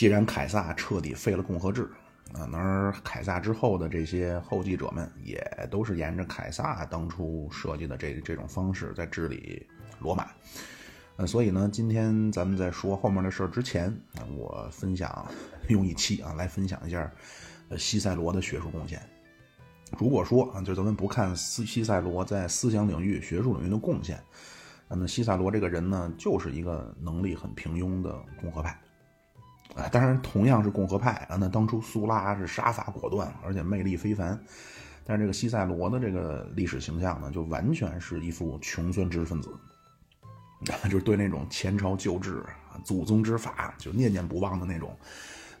既然凯撒彻底废了共和制，啊，而凯撒之后的这些后继者们也都是沿着凯撒当初设计的这这种方式在治理罗马。呃，所以呢，今天咱们在说后面的事儿之前，我分享用一期啊来分享一下呃西塞罗的学术贡献。如果说啊，就咱们不看西西塞罗在思想领域、学术领域的贡献，那西塞罗这个人呢，就是一个能力很平庸的共和派。啊，当然同样是共和派啊，那当初苏拉是杀伐果断，而且魅力非凡，但是这个西塞罗的这个历史形象呢，就完全是一副穷酸知识分子，就是对那种前朝旧制、祖宗之法就念念不忘的那种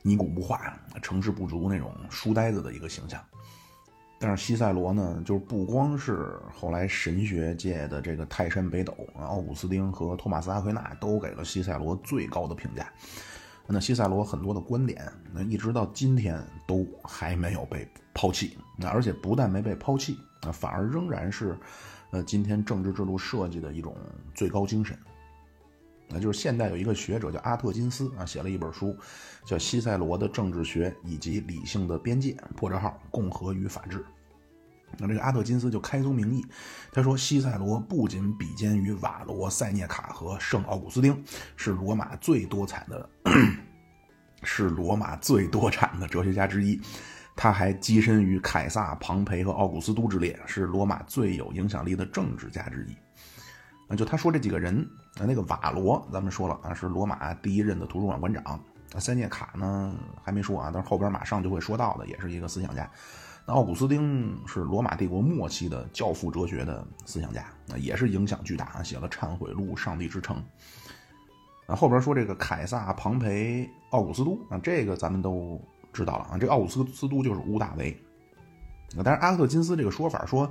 泥古不化、成事不足那种书呆子的一个形象。但是西塞罗呢，就是不光是后来神学界的这个泰山北斗，奥古斯丁和托马斯阿奎那都给了西塞罗最高的评价。那西塞罗很多的观点，那一直到今天都还没有被抛弃。那而且不但没被抛弃，啊，反而仍然是，呃，今天政治制度设计的一种最高精神。那就是现代有一个学者叫阿特金斯啊，写了一本书，叫《西塞罗的政治学以及理性的边界》，破折号共和与法治。那这个阿特金斯就开宗明义，他说西塞罗不仅比肩于瓦罗、塞涅卡和圣奥古斯丁，是罗马最多产的，是罗马最多产的哲学家之一。他还跻身于凯撒、庞培和奥古斯都之列，是罗马最有影响力的政治家之一。那就他说这几个人，那个瓦罗咱们说了啊，是罗马第一任的图书馆馆长。塞涅卡呢还没说啊，但是后边马上就会说到的，也是一个思想家。奥古斯丁是罗马帝国末期的教父哲学的思想家，那也是影响巨大，写了《忏悔录》《上帝之城》。啊，后边说这个凯撒、庞培、奥古斯都啊，这个咱们都知道了啊。这奥古斯斯都就是屋大维。但是阿克金斯这个说法说，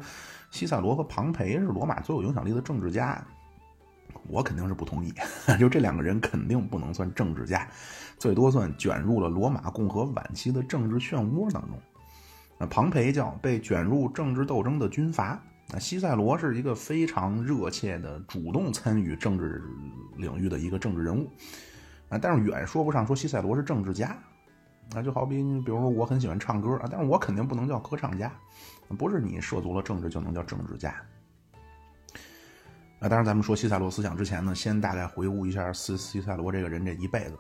西塞罗和庞培是罗马最有影响力的政治家，我肯定是不同意。就这两个人肯定不能算政治家，最多算卷入了罗马共和晚期的政治漩涡当中。那庞培叫被卷入政治斗争的军阀，那西塞罗是一个非常热切的主动参与政治领域的一个政治人物，啊，但是远说不上说西塞罗是政治家，啊，就好比比如说我很喜欢唱歌啊，但是我肯定不能叫歌唱家，不是你涉足了政治就能叫政治家，啊，当然咱们说西塞罗思想之前呢，先大概回顾一下西西塞罗这个人这一辈子，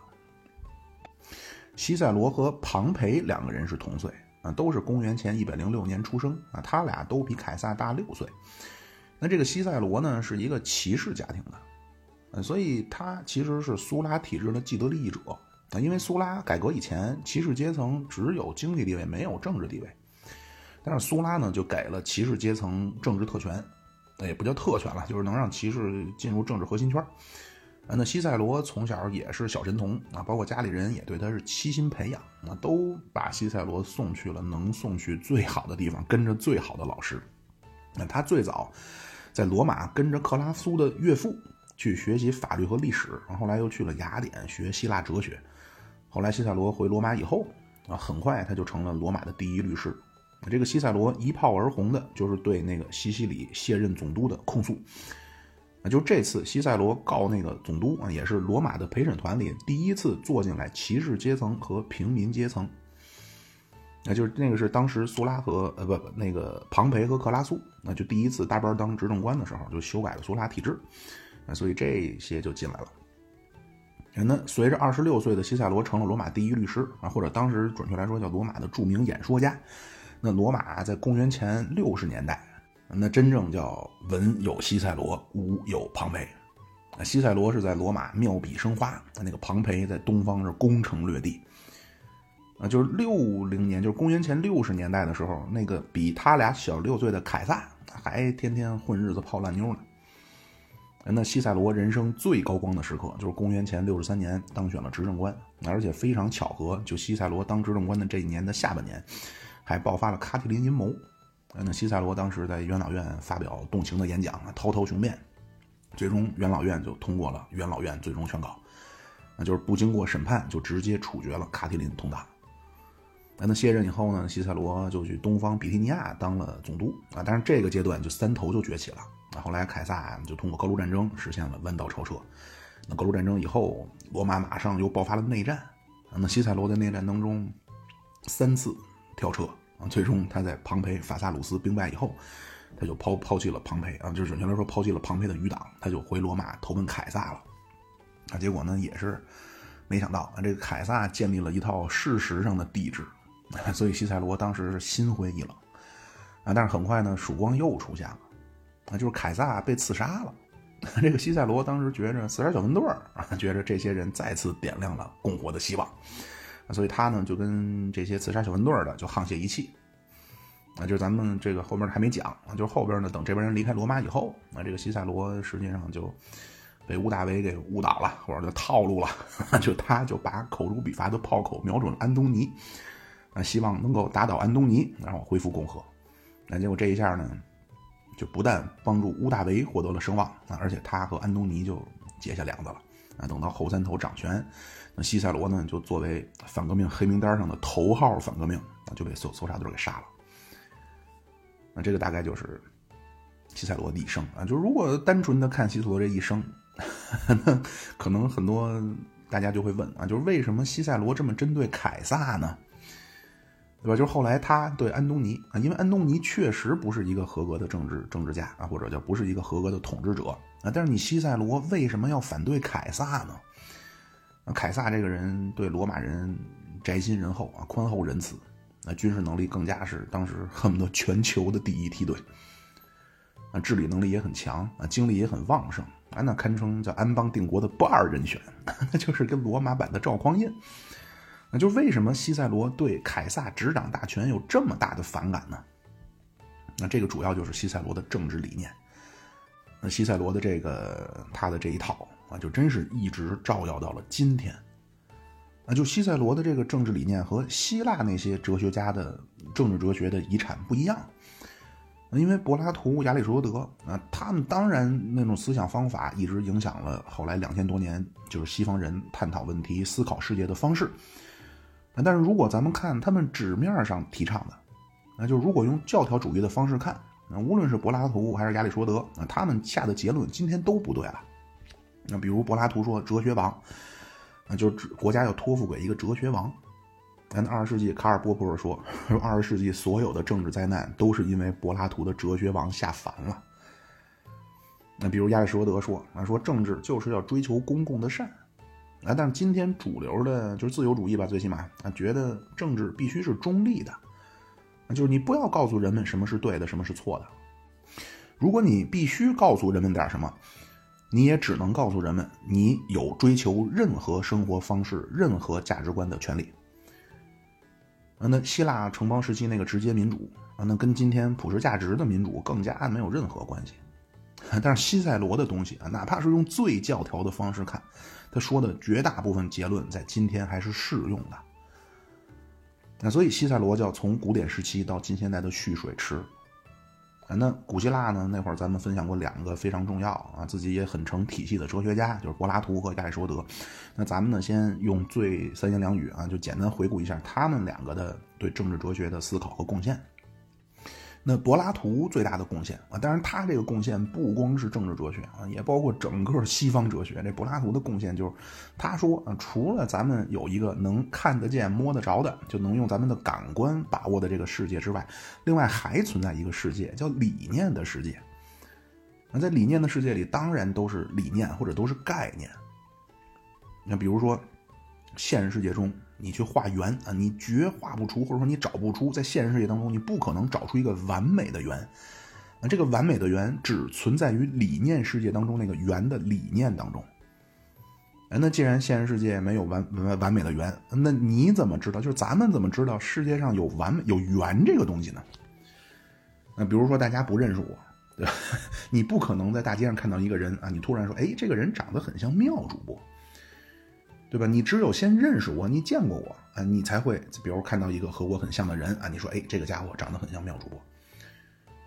西塞罗和庞培两个人是同岁。啊，都是公元前一百零六年出生啊，他俩都比凯撒大六岁。那这个西塞罗呢，是一个骑士家庭的，呃，所以他其实是苏拉体制的既得利益者啊。因为苏拉改革以前，骑士阶层只有经济地位，没有政治地位。但是苏拉呢，就给了骑士阶层政治特权，也不叫特权了，就是能让骑士进入政治核心圈。啊那西塞罗从小也是小神童啊，包括家里人也对他是悉心培养，那都把西塞罗送去了能送去最好的地方，跟着最好的老师。那他最早在罗马跟着克拉苏的岳父去学习法律和历史，然后来又去了雅典学希腊哲学。后来西塞罗回罗马以后啊，很快他就成了罗马的第一律师。这个西塞罗一炮而红的就是对那个西西里卸任总督的控诉。啊，就这次西塞罗告那个总督啊，也是罗马的陪审团里第一次坐进来骑士阶层和平民阶层。那就是那个是当时苏拉和呃不不那个庞培和克拉苏，那就第一次搭班当执政官的时候，就修改了苏拉体制，啊，所以这些就进来了。那随着二十六岁的西塞罗成了罗马第一律师啊，或者当时准确来说叫罗马的著名演说家。那罗马在公元前六十年代。那真正叫文有西塞罗，武有庞培。西塞罗是在罗马妙笔生花，他那个庞培在东方是攻城略地。啊，就是六零年，就是公元前六十年代的时候，那个比他俩小六岁的凯撒还天天混日子泡烂妞呢。那西塞罗人生最高光的时刻，就是公元前六十三年当选了执政官，而且非常巧合，就西塞罗当执政官的这一年的下半年，还爆发了卡提林阴谋。那西塞罗当时在元老院发表动情的演讲啊，滔滔雄辩，最终元老院就通过了元老院最终宣告，那就是不经过审判就直接处决了卡提林同党。那卸任以后呢，西塞罗就去东方比提尼亚当了总督啊，但是这个阶段就三头就崛起了啊。后来凯撒就通过格鲁战争实现了弯道超车。那格鲁战争以后，罗马马上又爆发了内战。那西塞罗在内战当中三次跳车啊，最终他在庞培法萨鲁斯兵败以后，他就抛抛弃了庞培啊，就是准确来说抛弃了庞培的余党，他就回罗马投奔凯撒了。啊，结果呢也是没想到啊，这个凯撒建立了一套事实上的帝制，所以西塞罗当时是心灰意冷啊。但是很快呢，曙光又出现了，啊，就是凯撒被刺杀了。这个西塞罗当时觉着死点小分队，觉着这些人再次点亮了共和的希望，所以他呢就跟这些刺杀小分队的就沆瀣一气。啊，就是咱们这个后面还没讲啊，就是后边呢等这边人离开罗马以后，那这个西塞罗实际上就。被屋大维给误导了，或者就套路了，就他就把口诛笔伐的炮口瞄准了安东尼，啊，希望能够打倒安东尼，然后恢复共和。那结果这一下呢，就不但帮助屋大维获得了声望啊，而且他和安东尼就结下梁子了。啊，等到后三头掌权，那西塞罗呢就作为反革命黑名单上的头号反革命啊，就被搜搜查队给杀了。那这个大概就是西塞罗的一生啊，就如果单纯的看西塞罗这一生。可能很多大家就会问啊，就是为什么西塞罗这么针对凯撒呢？对吧？就是后来他对安东尼啊，因为安东尼确实不是一个合格的政治政治家啊，或者叫不是一个合格的统治者啊。但是你西塞罗为什么要反对凯撒呢？凯撒这个人对罗马人宅心仁厚啊，宽厚仁慈，那军事能力更加是当时恨不得全球的第一梯队啊，治理能力也很强啊，精力也很旺盛。啊，那堪称叫安邦定国的不二人选，那就是跟罗马版的赵匡胤。那就为什么西塞罗对凯撒执掌大权有这么大的反感呢？那这个主要就是西塞罗的政治理念。那西塞罗的这个他的这一套啊，就真是一直照耀到了今天。啊，就西塞罗的这个政治理念和希腊那些哲学家的政治哲学的遗产不一样。因为柏拉图、亚里士多德啊，他们当然那种思想方法一直影响了后来两千多年，就是西方人探讨问题、思考世界的方式。但是如果咱们看他们纸面上提倡的，那就如果用教条主义的方式看，那无论是柏拉图还是亚里士多德，那他们下的结论今天都不对了。那比如柏拉图说哲学王，那就是国家要托付给一个哲学王。那二十世纪，卡尔波普尔说：“说二十世纪所有的政治灾难都是因为柏拉图的哲学王下凡了。”那比如亚里士多德说：“啊，说政治就是要追求公共的善。”啊，但是今天主流的就是自由主义吧，最起码啊，觉得政治必须是中立的，就是你不要告诉人们什么是对的，什么是错的。如果你必须告诉人们点什么，你也只能告诉人们，你有追求任何生活方式、任何价值观的权利。啊，那希腊城邦时期那个直接民主啊，那跟今天普世价值的民主更加没有任何关系。但是西塞罗的东西啊，哪怕是用最教条的方式看，他说的绝大部分结论在今天还是适用的。那所以西塞罗叫从古典时期到近现代的蓄水池。那古希腊呢？那会儿咱们分享过两个非常重要啊，自己也很成体系的哲学家，就是柏拉图和亚里士多德。那咱们呢，先用最三言两语啊，就简单回顾一下他们两个的对政治哲学的思考和贡献。那柏拉图最大的贡献啊，当然他这个贡献不光是政治哲学啊，也包括整个西方哲学。这柏拉图的贡献就是，他说啊，除了咱们有一个能看得见、摸得着的，就能用咱们的感官把握的这个世界之外，另外还存在一个世界，叫理念的世界。那在理念的世界里，当然都是理念或者都是概念。那比如说，现实世界中。你去画圆啊，你绝画不出，或者说你找不出，在现实世界当中，你不可能找出一个完美的圆。那这个完美的圆只存在于理念世界当中那个圆的理念当中。哎，那既然现实世界没有完完完美的圆，那你怎么知道？就是咱们怎么知道世界上有完美有圆这个东西呢？那比如说大家不认识我，对吧？你不可能在大街上看到一个人啊，你突然说，哎，这个人长得很像妙主播。对吧？你只有先认识我，你见过我啊，你才会，比如看到一个和我很像的人啊，你说，哎，这个家伙长得很像妙主播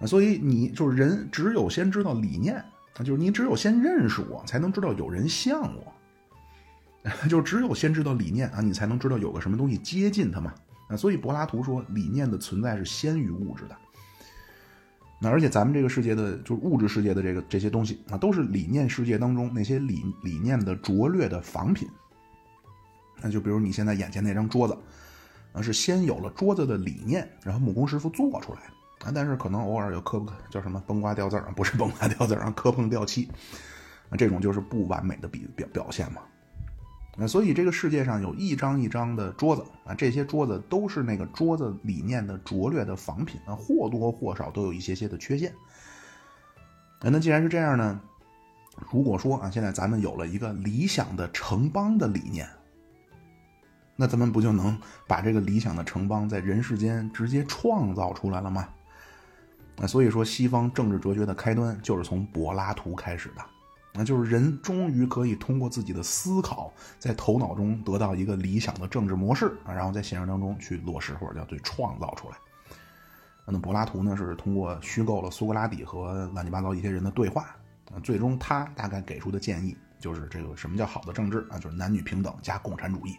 啊。所以你就是人，只有先知道理念啊，就是你只有先认识我，才能知道有人像我。就只有先知道理念啊，你才能知道有个什么东西接近它嘛啊。所以柏拉图说，理念的存在是先于物质的。那而且咱们这个世界的，就是物质世界的这个这些东西啊，都是理念世界当中那些理理念的拙劣的仿品。那就比如你现在眼前那张桌子，啊，是先有了桌子的理念，然后木工师傅做出来啊，但是可能偶尔有磕不叫什么崩瓜掉字儿，不是崩瓜掉字儿，磕碰掉漆，啊，这种就是不完美的比表表现嘛。那所以这个世界上有一张一张的桌子啊，这些桌子都是那个桌子理念的拙劣的仿品啊，或多或少都有一些些的缺陷。那既然是这样呢？如果说啊，现在咱们有了一个理想的城邦的理念，那咱们不就能把这个理想的城邦在人世间直接创造出来了吗？那所以说，西方政治哲学的开端就是从柏拉图开始的，那就是人终于可以通过自己的思考，在头脑中得到一个理想的政治模式啊，然后在现实当中去落实或者叫对创造出来。那柏拉图呢，是通过虚构了苏格拉底和乱七八糟一些人的对话。最终他大概给出的建议就是这个什么叫好的政治啊？就是男女平等加共产主义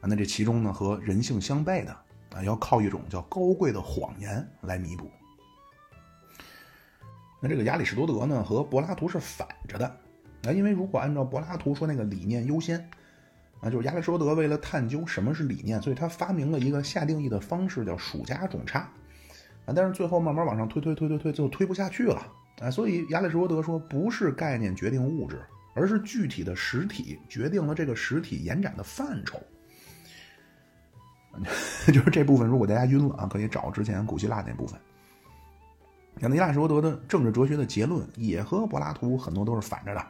啊。那这其中呢和人性相悖的啊，要靠一种叫高贵的谎言来弥补。那这个亚里士多德呢和柏拉图是反着的啊，因为如果按照柏拉图说那个理念优先啊，就是亚里士多德为了探究什么是理念，所以他发明了一个下定义的方式叫数加种差啊，但是最后慢慢往上推推推推推，最后推不下去了。啊，所以亚里士多德说，不是概念决定物质，而是具体的实体决定了这个实体延展的范畴。就是这部分，如果大家晕了啊，可以找之前古希腊那部分。那亚里士多德的政治哲学的结论也和柏拉图很多都是反着的。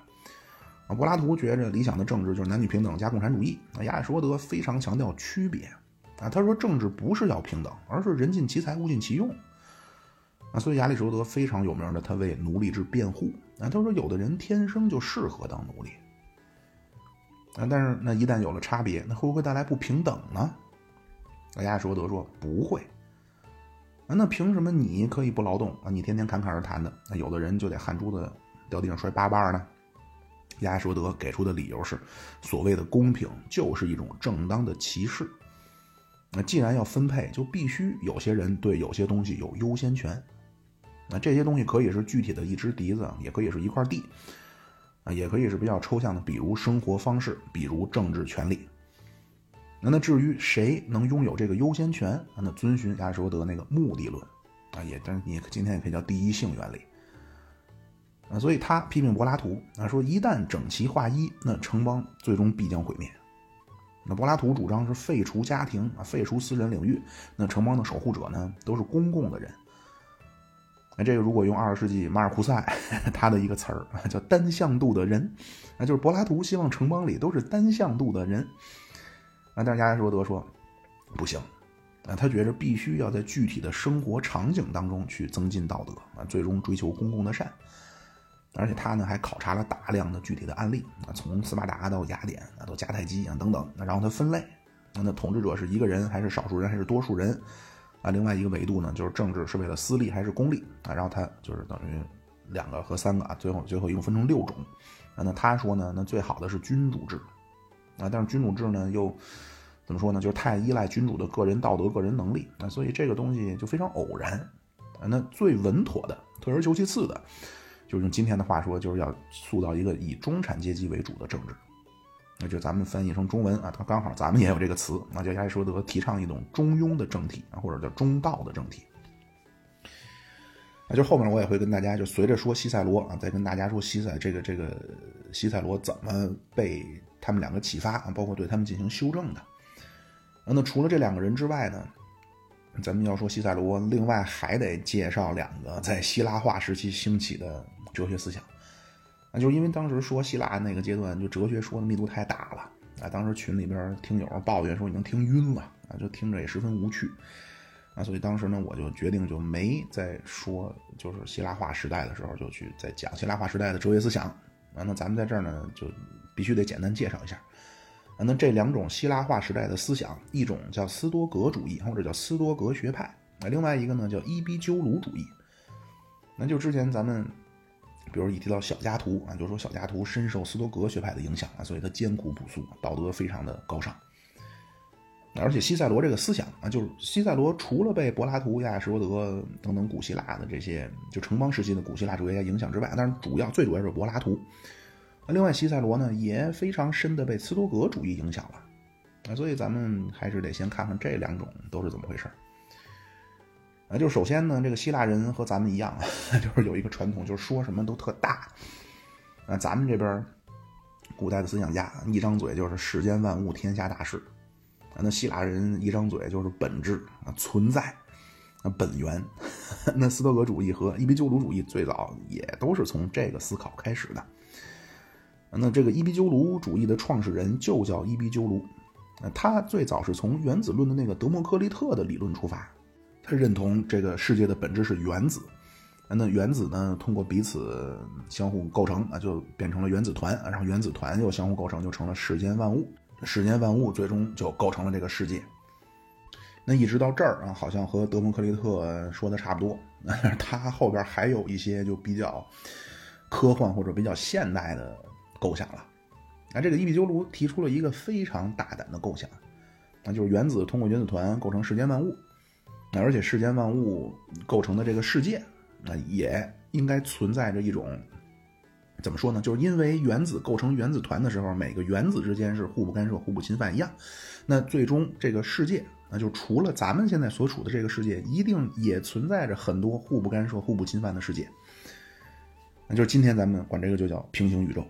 啊，柏拉图觉着理想的政治就是男女平等加共产主义。啊，亚里士多德非常强调区别。啊，他说政治不是要平等，而是人尽其才，物尽其用。啊，所以亚里士多德非常有名的，他为奴隶制辩护。啊，他说有的人天生就适合当奴隶。啊，但是那一旦有了差别，那会不会带来不平等呢？亚里士多德说不会。啊，那凭什么你可以不劳动啊？你天天侃侃而谈的，那有的人就得汗珠子掉地上摔八瓣呢？亚里士多德给出的理由是，所谓的公平就是一种正当的歧视。那既然要分配，就必须有些人对有些东西有优先权。那这些东西可以是具体的一支笛子，也可以是一块地，啊，也可以是比较抽象的，比如生活方式，比如政治权利。那那至于谁能拥有这个优先权，那遵循亚里士多德那个目的论，啊，也但是你今天也可以叫第一性原理。啊，所以他批评柏拉图，啊，说一旦整齐划一，那城邦最终必将毁灭。那柏拉图主张是废除家庭啊，废除私人领域，那城邦的守护者呢，都是公共的人。那这个如果用二十世纪马尔库塞 他的一个词儿叫单向度的人，那就是柏拉图希望城邦里都是单向度的人。啊，但是亚里士多德说不行，啊，他觉着必须要在具体的生活场景当中去增进道德啊，最终追求公共的善。而且他呢还考察了大量的具体的案例啊，从斯巴达到雅典啊，到迦太基啊等等，然后他分类，那统治者是一个人还是少数人还是多数人？啊，另外一个维度呢，就是政治是为了私利还是公利啊？然后他就是等于两个和三个啊，最后最后一共分成六种。啊，那他说呢，那最好的是君主制啊，但是君主制呢又怎么说呢？就是太依赖君主的个人道德、个人能力啊，所以这个东西就非常偶然啊。那最稳妥的，退而求其次的，就是用今天的话说，就是要塑造一个以中产阶级为主的政治。那就咱们翻译成中文啊，它刚好咱们也有这个词，那叫亚里士多德提倡一种中庸的政体啊，或者叫中道的政体。那就后面我也会跟大家就随着说西塞罗啊，再跟大家说西塞这个这个西塞罗怎么被他们两个启发啊，包括对他们进行修正的。那除了这两个人之外呢，咱们要说西塞罗，另外还得介绍两个在希腊化时期兴起的哲学思想。啊，就是因为当时说希腊那个阶段，就哲学说的密度太大了啊。当时群里边听友抱怨说已经听晕了啊，就听着也十分无趣啊。所以当时呢，我就决定就没再说，就是希腊化时代的时候就去再讲希腊化时代的哲学思想啊。那咱们在这儿呢，就必须得简单介绍一下啊。那这两种希腊化时代的思想，一种叫斯多格主义或者叫斯多格学派啊，另外一个呢叫伊壁鸠鲁主义。那就之前咱们。比如一提到小加图啊，就说小加图深受斯多格学派的影响啊，所以他艰苦朴素，道德非常的高尚。而且西塞罗这个思想啊，就是西塞罗除了被柏拉图、亚里士多德等等古希腊的这些就城邦时期的古希腊哲学家影响之外，但是主要最主要是柏拉图。另外西塞罗呢，也非常深的被斯多格主义影响了啊，所以咱们还是得先看看这两种都是怎么回事儿。啊，就首先呢，这个希腊人和咱们一样，就是有一个传统，就是说什么都特大。啊，咱们这边古代的思想家一张嘴就是世间万物、天下大事。啊，那希腊人一张嘴就是本质啊，存在啊，本源。那斯多葛主义和伊壁鸠鲁主义最早也都是从这个思考开始的。那这个伊壁鸠鲁主义的创始人就叫伊壁鸠鲁。他最早是从原子论的那个德谟克利特的理论出发。他认同这个世界的本质是原子，那原子呢通过彼此相互构成啊，就变成了原子团，然后原子团又相互构成，就成了世间万物，世间万物最终就构成了这个世界。那一直到这儿啊，好像和德谟克利特说的差不多，他后边还有一些就比较科幻或者比较现代的构想了。那这个伊壁鸠鲁提出了一个非常大胆的构想，那就是原子通过原子团构成世间万物。那而且世间万物构成的这个世界，那也应该存在着一种，怎么说呢？就是因为原子构成原子团的时候，每个原子之间是互不干涉、互不侵犯一样。那最终这个世界，那就除了咱们现在所处的这个世界，一定也存在着很多互不干涉、互不侵犯的世界。那就是今天咱们管这个就叫平行宇宙。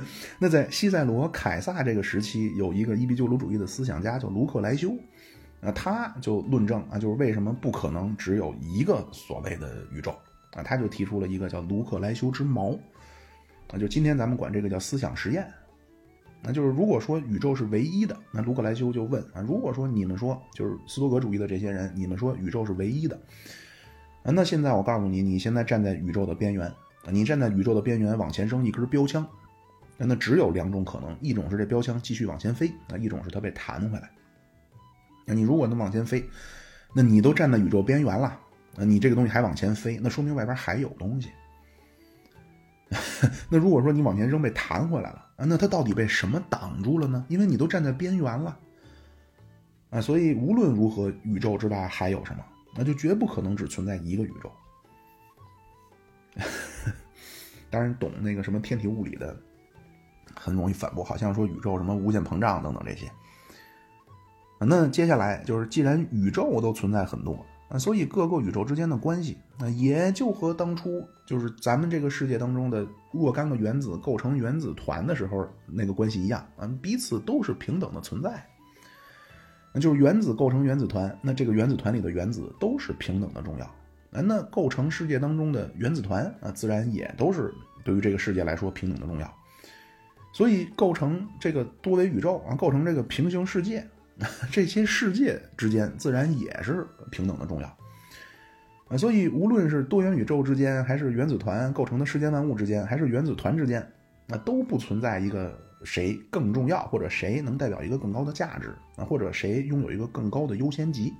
那在西塞罗、凯撒这个时期，有一个伊壁鸠鲁主义的思想家叫卢克莱修。啊他就论证啊，就是为什么不可能只有一个所谓的宇宙啊？他就提出了一个叫卢克莱修之矛啊，就今天咱们管这个叫思想实验。那就是如果说宇宙是唯一的，那卢克莱修就问啊，如果说你们说就是斯多葛主义的这些人，你们说宇宙是唯一的啊，那现在我告诉你，你现在站在宇宙的边缘，你站在宇宙的边缘往前扔一根标枪，那只有两种可能，一种是这标枪继续往前飞啊，一种是它被弹回来。那你如果能往前飞，那你都站在宇宙边缘了，那你这个东西还往前飞，那说明外边还有东西。那如果说你往前扔被弹回来了，那它到底被什么挡住了呢？因为你都站在边缘了，啊，所以无论如何，宇宙之大还有什么？那就绝不可能只存在一个宇宙。当然，懂那个什么天体物理的，很容易反驳，好像说宇宙什么无限膨胀等等这些。那接下来就是，既然宇宙都存在很多啊，所以各个宇宙之间的关系，那也就和当初就是咱们这个世界当中的若干个原子构成原子团的时候那个关系一样啊，彼此都是平等的存在。那就是原子构成原子团，那这个原子团里的原子都是平等的重要。那构成世界当中的原子团啊，自然也都是对于这个世界来说平等的重要。所以构成这个多维宇宙啊，构成这个平行世界。这些世界之间自然也是平等的重要啊，所以无论是多元宇宙之间，还是原子团构成的世间万物之间，还是原子团之间，那都不存在一个谁更重要，或者谁能代表一个更高的价值啊，或者谁拥有一个更高的优先级。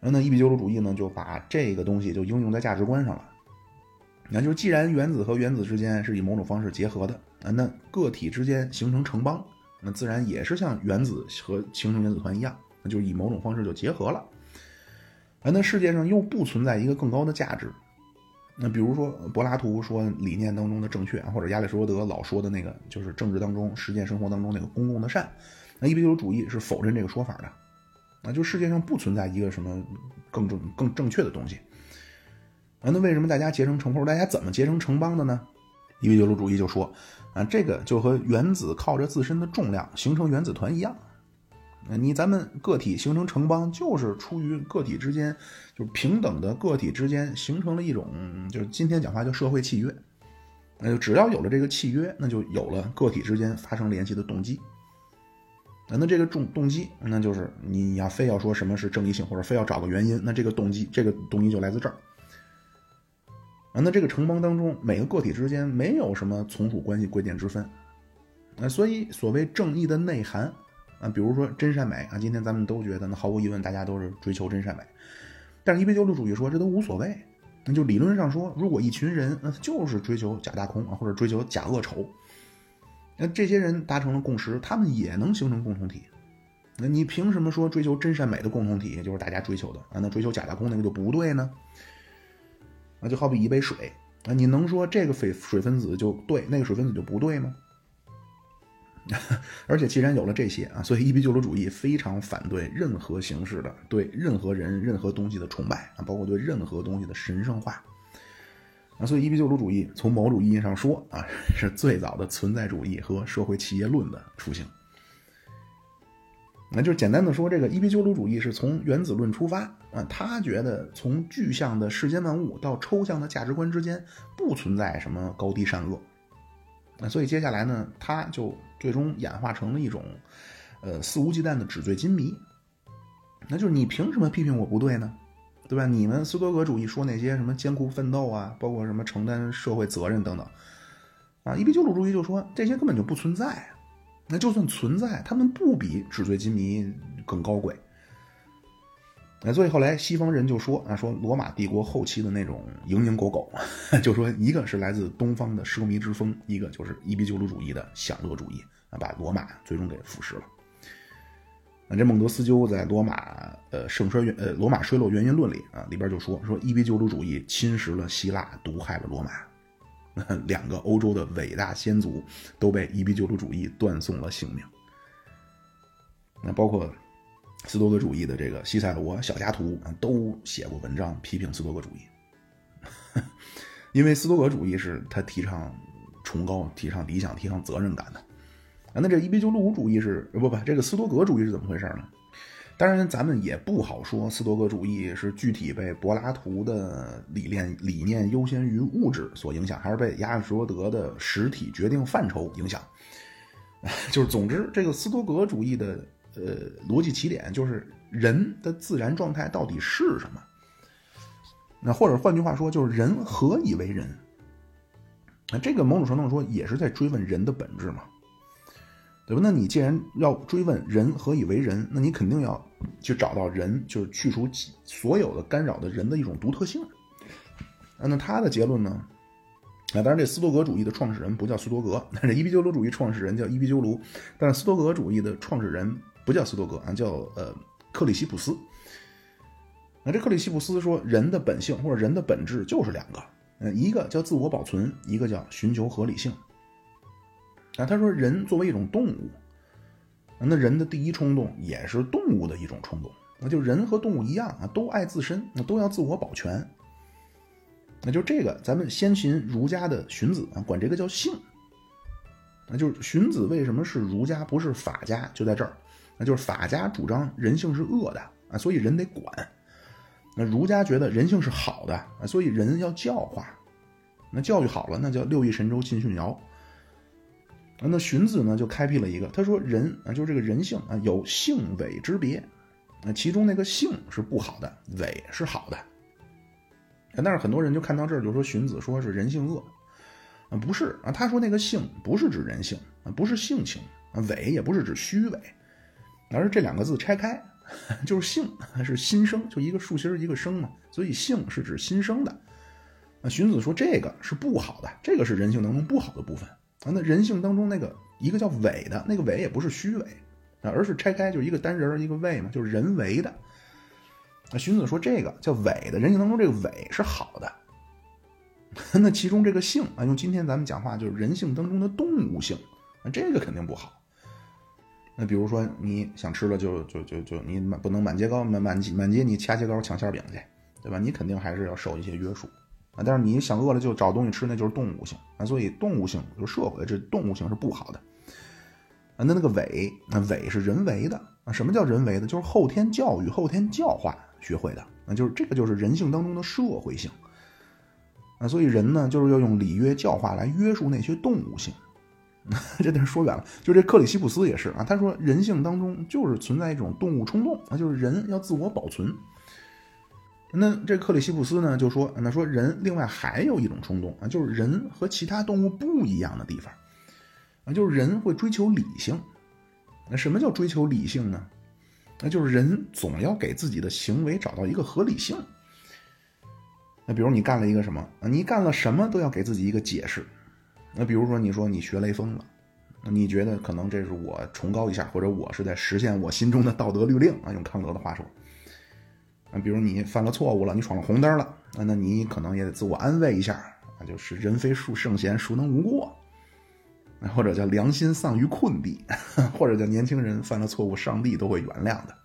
那伊壁鸠鲁主义呢，就把这个东西就应用在价值观上了。那就是既然原子和原子之间是以某种方式结合的啊，那个体之间形成城邦。那自然也是像原子和形成原子团一样，那就以某种方式就结合了。啊，那世界上又不存在一个更高的价值。那比如说柏拉图说理念当中的正确，或者亚里士多德老说的那个，就是政治当中、实践生活当中那个公共的善。那伊壁鸠鲁主义是否认这个说法的。那就世界上不存在一个什么更正、更正确的东西。啊，那为什么大家结成城，或者大家怎么结成城邦的呢？伊壁鸠鲁主义就说。啊，这个就和原子靠着自身的重量形成原子团一样。你咱们个体形成城邦，就是出于个体之间就是平等的个体之间形成了一种，就是今天讲话叫社会契约。那就只要有了这个契约，那就有了个体之间发生联系的动机。那这个动动机，那就是你要非要说什么是正义性，或者非要找个原因，那这个动机，这个动机就来自这儿。啊，那这个城邦当中每个个体之间没有什么从属关系、贵贱之分，啊，所以所谓正义的内涵，啊，比如说真善美啊，今天咱们都觉得，那毫无疑问大家都是追求真善美，但是伊壁鸠鲁主义说这都无所谓，那就理论上说，如果一群人那就是追求假大空啊，或者追求假恶丑，那这些人达成了共识，他们也能形成共同体，那你凭什么说追求真善美的共同体就是大家追求的啊？那追求假大空那个就不对呢？那就好比一杯水啊，你能说这个水水分子就对，那个水分子就不对吗？而且既然有了这些啊，所以伊壁鸠鲁主义非常反对任何形式的对任何人、任何东西的崇拜啊，包括对任何东西的神圣化。啊，所以伊壁鸠鲁主义从某种意义上说啊，是最早的存在主义和社会企业论的雏形。那就简单的说，这个伊壁鸠鲁主义是从原子论出发啊，他觉得从具象的世间万物到抽象的价值观之间不存在什么高低善恶。那所以接下来呢，他就最终演化成了一种，呃，肆无忌惮的纸醉金迷。那就是你凭什么批评我不对呢？对吧？你们斯多葛主义说那些什么艰苦奋斗啊，包括什么承担社会责任等等，啊，伊壁鸠鲁主义就说这些根本就不存在。那就算存在，他们不比纸醉金迷更高贵。那所以后来西方人就说啊，说罗马帝国后期的那种蝇营狗苟，就说一个是来自东方的奢靡之风，一个就是伊壁鸠鲁主义的享乐主义啊，把罗马最终给腐蚀了。那这孟德斯鸠在《罗马呃盛衰原呃罗马衰落原因论》里啊里边就说说伊壁鸠鲁主义侵蚀了希腊，毒害了罗马。两个欧洲的伟大先祖都被伊壁鸠鲁主义断送了性命。那包括斯多葛主义的这个西塞罗、小加图啊，都写过文章批评斯多葛主义。因为斯多葛主义是他提倡崇高、提倡理想、提倡责任感的。啊，那这伊壁鸠鲁主义是不不，这个斯多葛主义是怎么回事呢？当然，咱们也不好说斯多葛主义是具体被柏拉图的理念理念优先于物质所影响，还是被亚里士多德的实体决定范畴影响。就是总之，这个斯多葛主义的呃逻辑起点就是人的自然状态到底是什么？那或者换句话说，就是人何以为人？那这个某种程度上说也是在追问人的本质嘛，对吧？那你既然要追问人何以为人，那你肯定要。去找到人，就是去除所有的干扰的人的一种独特性。啊那他的结论呢？啊，当然这斯多格主义的创始人不叫斯多格，但是伊壁鸠鲁主义创始人叫伊壁鸠鲁，但是斯多格主义的创始人不叫斯多格啊，叫呃克里希普斯。那这克里希普斯说，人的本性或者人的本质就是两个，嗯，一个叫自我保存，一个叫寻求合理性。啊，他说人作为一种动物。那人的第一冲动也是动物的一种冲动，那就人和动物一样啊，都爱自身，那都要自我保全。那就这个，咱们先秦儒家的荀子啊，管这个叫性。那就是荀子为什么是儒家不是法家，就在这儿，那就是法家主张人性是恶的啊，所以人得管；那儒家觉得人性是好的啊，所以人要教化。那教育好了，那叫六艺神州尽训尧。那荀子呢，就开辟了一个，他说人啊，就是这个人性啊，有性伪之别，那其中那个性是不好的，伪是好的。但是很多人就看到这儿，就说荀子说是人性恶，啊不是啊，他说那个性不是指人性啊，不是性情啊，伪也不是指虚伪，而是这两个字拆开，就是性是新生，就一个竖心一个生嘛，所以性是指新生的。那荀子说这个是不好的，这个是人性当中不好的部分。啊，那人性当中那个一个叫伪的，那个伪也不是虚伪啊，而是拆开就一个单人一个位嘛，就是人为的。那荀子说这个叫伪的，人性当中这个伪是好的。那其中这个性啊，用今天咱们讲话就是人性当中的动物性，那这个肯定不好。那比如说你想吃了就就就就你满不能满街高满满满街你掐街高抢馅饼去，对吧？你肯定还是要受一些约束。啊，但是你想饿了就找东西吃，那就是动物性啊，所以动物性就是社会这动物性是不好的啊。那那个伪，那伪是人为的啊。什么叫人为的？就是后天教育、后天教化学会的啊。就是这个就是人性当中的社会性啊。所以人呢，就是要用礼乐教化来约束那些动物性。这点说远了，就这克里希普斯也是啊。他说人性当中就是存在一种动物冲动啊，就是人要自我保存。那这克里希普斯呢就说，那说人另外还有一种冲动啊，就是人和其他动物不一样的地方啊，就是人会追求理性。那什么叫追求理性呢？那就是人总要给自己的行为找到一个合理性。那比如你干了一个什么？你干了什么都要给自己一个解释。那比如说你说你学雷锋了，那你觉得可能这是我崇高一下，或者我是在实现我心中的道德律令啊？用康德的话说。啊，比如你犯了错误了，你闯了红灯了，啊，那你可能也得自我安慰一下啊，就是人非树圣贤，孰能无过？或者叫良心丧于困地，或者叫年轻人犯了错误，上帝都会原谅的。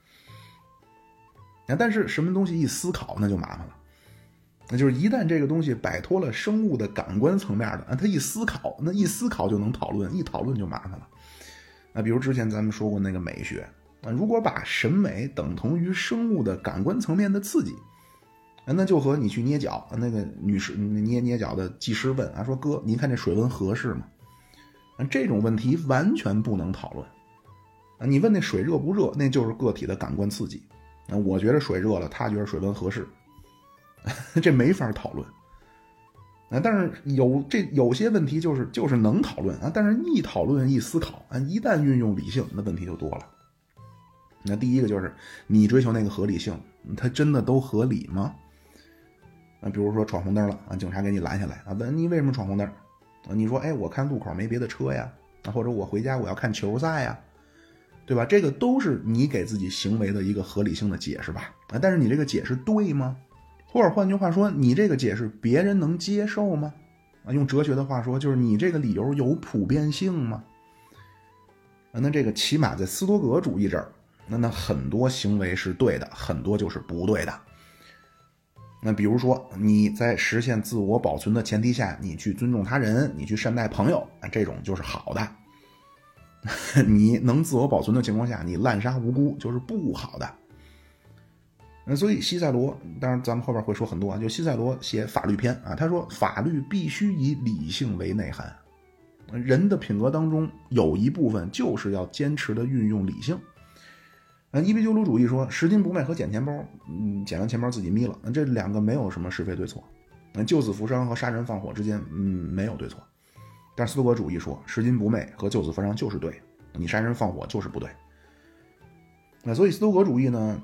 那但是什么东西一思考那就麻烦了，那就是一旦这个东西摆脱了生物的感官层面的啊，他一思考，那一思考就能讨论，一讨论就麻烦了。那比如之前咱们说过那个美学啊，如果把审美等同于生物的感官层面的刺激，啊那就和你去捏脚，那个女士捏捏脚的技师问啊，说哥，您看这水温合适吗？啊这种问题完全不能讨论啊！你问那水热不热，那就是个体的感官刺激。啊我觉得水热了，他觉得水温合适，这没法讨论。啊，但是有这有些问题就是就是能讨论啊，但是一讨论一思考啊，一旦运用理性，那问题就多了。那第一个就是你追求那个合理性，它真的都合理吗？啊，比如说闯红灯了啊，警察给你拦下来啊，问你为什么闯红灯？你说，哎，我看路口没别的车呀，啊，或者我回家我要看球赛呀，对吧？这个都是你给自己行为的一个合理性的解释吧？啊，但是你这个解释对吗？或者换句话说，你这个解释别人能接受吗？啊，用哲学的话说，就是你这个理由有普遍性吗？啊，那这个起码在斯多格主义这儿，那那很多行为是对的，很多就是不对的。那比如说，你在实现自我保存的前提下，你去尊重他人，你去善待朋友，这种就是好的。你能自我保存的情况下，你滥杀无辜就是不好的。那所以西塞罗，当然咱们后边会说很多啊，就西塞罗写法律篇啊，他说法律必须以理性为内涵，人的品格当中有一部分就是要坚持的运用理性。伊壁鸠鲁主义说拾金不昧和捡钱包，嗯，捡完钱包自己眯了，这两个没有什么是非对错。那救死扶伤和杀人放火之间，嗯，没有对错。但斯多葛主义说拾金不昧和救死扶伤就是对，你杀人放火就是不对。那所以斯多葛主义呢，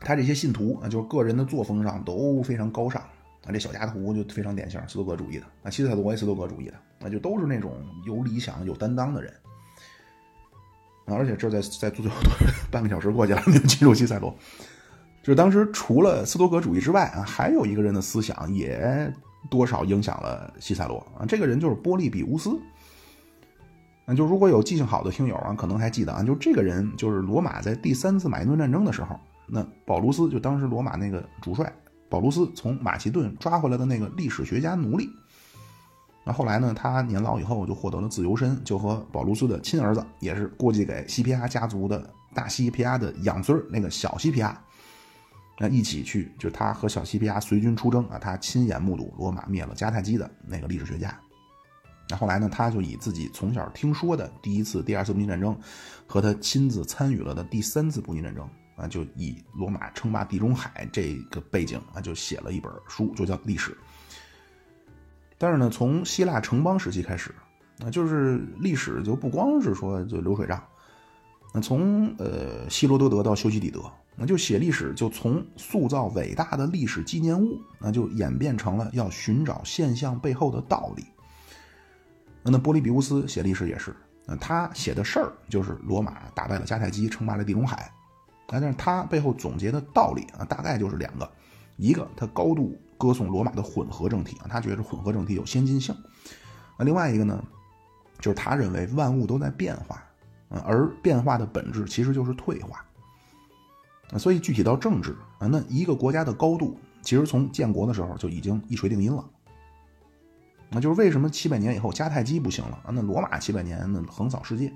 他这些信徒啊，就是个人的作风上都非常高尚啊。这小家徒就非常典型斯多葛主义的啊，西塞罗也斯多葛主义的，那就都是那种有理想、有担当的人。而且这在在足球半个小时过去了，没 有进入西塞罗。就是当时除了斯多葛主义之外啊，还有一个人的思想也多少影响了西塞罗啊。这个人就是波利比乌斯。那就如果有记性好的听友啊，可能还记得啊，就这个人就是罗马在第三次马其顿战争的时候，那保卢斯就当时罗马那个主帅保卢斯从马其顿抓回来的那个历史学家奴隶。那后来呢？他年老以后就获得了自由身，就和保卢斯的亲儿子，也是过继给西皮亚家族的大西皮亚的养孙那个小西皮亚，那一起去，就是他和小西皮亚随军出征啊，他亲眼目睹罗马灭了迦太基的那个历史学家。那后来呢？他就以自己从小听说的第一次、第二次布匿战争，和他亲自参与了的第三次布匿战争啊，就以罗马称霸地中海这个背景啊，就写了一本书，就叫《历史》。但是呢，从希腊城邦时期开始，那就是历史就不光是说就流水账。那从呃希罗多德到修昔底德，那就写历史就从塑造伟大的历史纪念物，那就演变成了要寻找现象背后的道理。那波利比乌斯写历史也是，那他写的事儿就是罗马打败了迦太基，称霸了地中海。但是他背后总结的道理啊，大概就是两个，一个他高度。歌颂罗马的混合政体啊，他觉得混合政体有先进性。那另外一个呢，就是他认为万物都在变化，而变化的本质其实就是退化。所以具体到政治啊，那一个国家的高度，其实从建国的时候就已经一锤定音了。那就是为什么七百年以后迦太基不行了啊？那罗马七百年那横扫世界，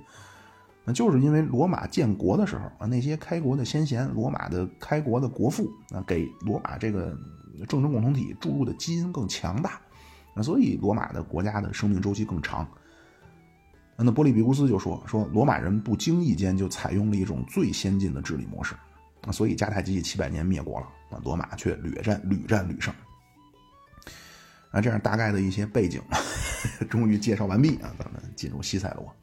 那就是因为罗马建国的时候啊，那些开国的先贤，罗马的开国的国父啊，给罗马这个。政治共同体注入的基因更强大，那所以罗马的国家的生命周期更长。那波利比乌斯就说说罗马人不经意间就采用了一种最先进的治理模式，那所以迦太基七百年灭国了，那罗马却屡战屡战屡胜。啊，这样大概的一些背景，终于介绍完毕啊，咱们进入西塞罗。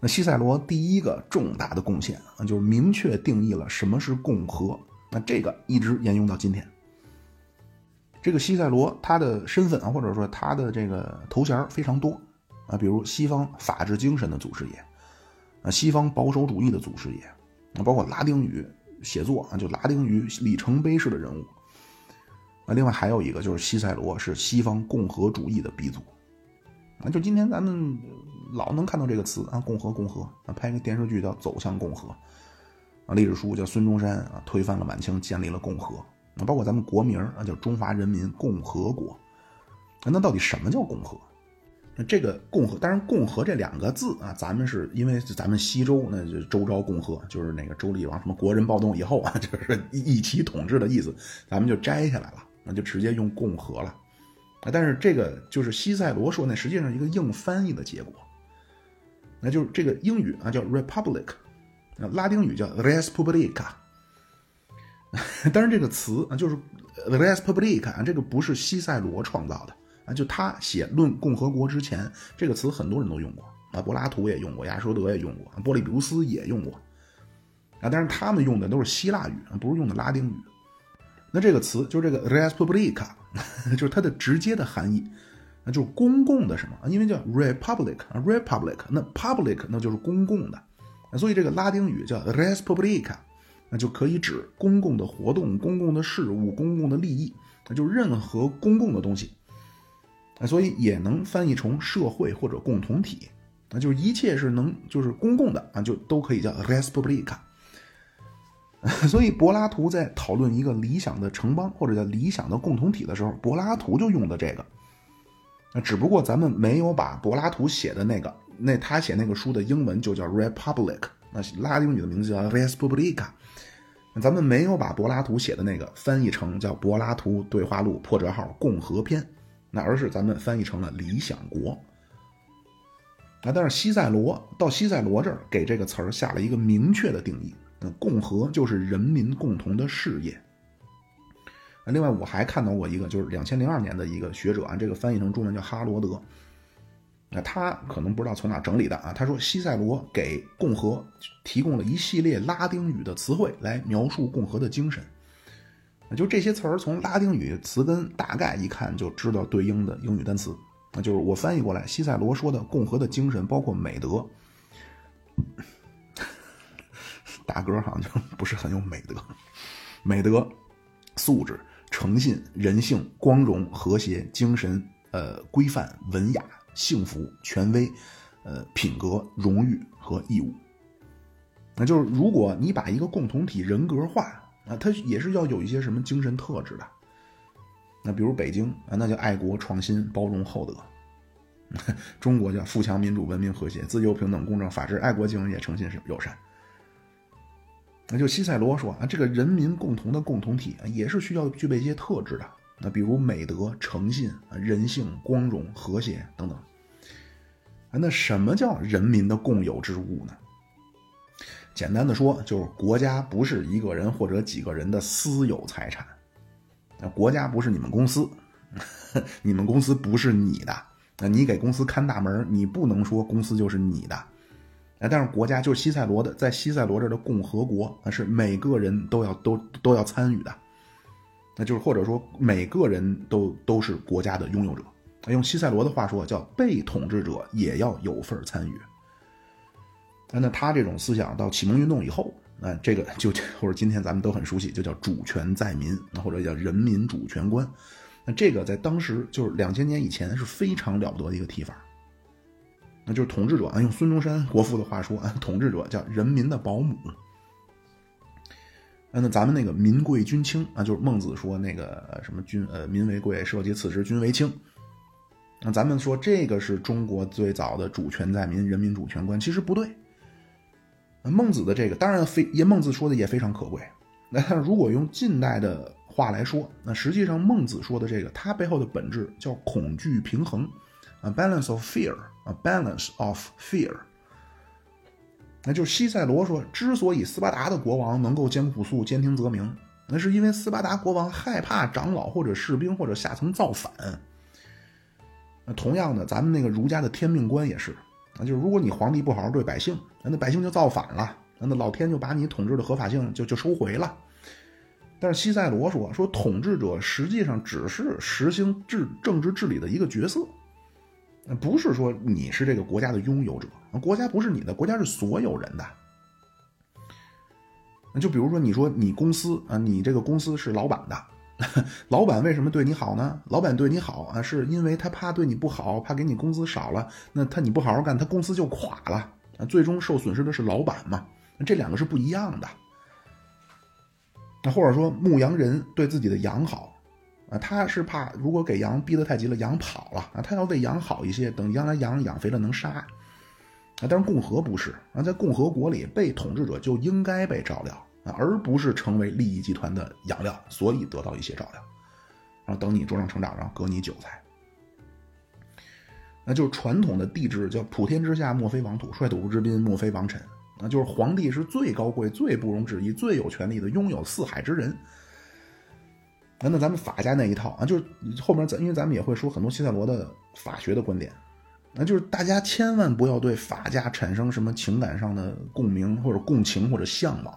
那西塞罗第一个重大的贡献啊，就是明确定义了什么是共和，那这个一直沿用到今天。这个西塞罗他的身份啊，或者说他的这个头衔非常多啊，比如西方法治精神的祖师爷，啊，西方保守主义的祖师爷，啊，包括拉丁语写作啊，就拉丁语里程碑式的人物，啊，另外还有一个就是西塞罗是西方共和主义的鼻祖，啊，就今天咱们老能看到这个词啊，共和共和啊，拍个电视剧叫《走向共和》，啊，历史书叫孙中山啊推翻了满清，建立了共和，那，包括咱们国名啊叫中华人民共和国，那到底什么叫共和？那这个共和，当然共和这两个字啊，咱们是因为咱们西周那就周昭共和，就是那个周厉王什么国人暴动以后啊，就是一起统治的意思，咱们就摘下来了，那就直接用共和了。啊，但是这个就是西塞罗说那实际上一个硬翻译的结果，那就是这个英语啊叫 republic，拉丁语叫 respublica。当然这个词啊就是 respublica，这个不是西塞罗创造的。啊，就他写《论共和国》之前，这个词很多人都用过啊，柏拉图也用过，亚里士多德也用过，波利比乌斯也用过啊，但是他们用的都是希腊语，不是用的拉丁语。那这个词就是这个 respublica，就是它的直接的含义，那就是公共的什么？因为叫 republic，republic，那 public 那就是公共的，所以这个拉丁语叫 respublica，那就可以指公共的活动、公共的事物、公共的利益，那就任何公共的东西。啊，所以也能翻译成社会或者共同体，那就是一切是能就是公共的啊，就都可以叫 republica。所以柏拉图在讨论一个理想的城邦或者叫理想的共同体的时候，柏拉图就用的这个。那只不过咱们没有把柏拉图写的那个，那他写那个书的英文就叫 republic，那拉丁语的名字叫 respublica。咱们没有把柏拉图写的那个翻译成叫《柏拉图对话录》破折号共和篇。那而是咱们翻译成了理想国，啊，但是西塞罗到西塞罗这儿给这个词儿下了一个明确的定义，那共和就是人民共同的事业。另外我还看到过一个，就是两千零二年的一个学者啊，这个翻译成中文叫哈罗德，那他可能不知道从哪整理的啊，他说西塞罗给共和提供了一系列拉丁语的词汇来描述共和的精神。就这些词儿，从拉丁语词根大概一看就知道对应的英语单词。那就是我翻译过来，西塞罗说的共和的精神包括美德。大哥好像就不是很有美德，美德、素质、诚信、人性、光荣、和谐、精神、呃规范、文雅、幸福、权威、呃品格、荣誉和义务。那就是如果你把一个共同体人格化。啊，他也是要有一些什么精神特质的。那比如北京啊，那叫爱国、创新、包容、厚德；中国叫富强、民主、文明、和谐、自由、平等、公正、法治、爱国、敬业、诚信、是友善。那就西塞罗说啊，这个人民共同的共同体啊，也是需要具备一些特质的。那比如美德、诚信、人性、光荣、和谐等等。那什么叫人民的共有之物呢？简单的说，就是国家不是一个人或者几个人的私有财产。那国家不是你们公司，你们公司不是你的。那你给公司看大门，你不能说公司就是你的。哎，但是国家就是西塞罗的，在西塞罗这儿的共和国，那是每个人都要都都要参与的。那就是或者说每个人都都是国家的拥有者。用西塞罗的话说，叫被统治者也要有份参与。那他这种思想到启蒙运动以后，那这个就或者今天咱们都很熟悉，就叫主权在民，或者叫人民主权观。那这个在当时就是两千年以前是非常了不得的一个提法。那就是统治者啊，用孙中山国父的话说啊，统治者叫人民的保姆。那咱们那个民贵君轻啊，就是孟子说那个什么君呃民为贵，社稷次之，君为轻。那咱们说这个是中国最早的主权在民、人民主权观，其实不对。孟子的这个当然非也，孟子说的也非常可贵。那如果用近代的话来说，那实际上孟子说的这个，它背后的本质叫恐惧平衡，啊，balance of fear，啊，balance of fear。那就是西塞罗说，之所以斯巴达的国王能够兼朴素、兼听则明，那是因为斯巴达国王害怕长老或者士兵或者下层造反。那同样的，咱们那个儒家的天命观也是。那就是如果你皇帝不好好对百姓，那那百姓就造反了，那那老天就把你统治的合法性就就收回了。但是西塞罗说说统治者实际上只是实行治政治治理的一个角色，不是说你是这个国家的拥有者，国家不是你的，国家是所有人的。那就比如说你说你公司啊，你这个公司是老板的，老板为什么对你好呢？老板对你好啊，是因为他怕对你不好，怕给你工资少了，那他你不好好干，他公司就垮了，最终受损失的是老板嘛。这两个是不一样的。那或者说牧羊人对自己的羊好他是怕如果给羊逼得太急了，羊跑了啊，他要为羊好一些，等将来羊养肥了能杀啊。但是共和不是啊，在共和国里，被统治者就应该被照料。啊，而不是成为利益集团的养料，所以得到一些照料，然后等你茁壮成长，然后割你韭菜。那就是传统的帝制，叫普天之下莫非王土，率土之滨莫非王臣。那就是皇帝是最高贵、最不容置疑、最有权力的，拥有四海之人。那那咱们法家那一套啊，就是后面咱因为咱们也会说很多西塞罗的法学的观点，那就是大家千万不要对法家产生什么情感上的共鸣或者共情或者向往。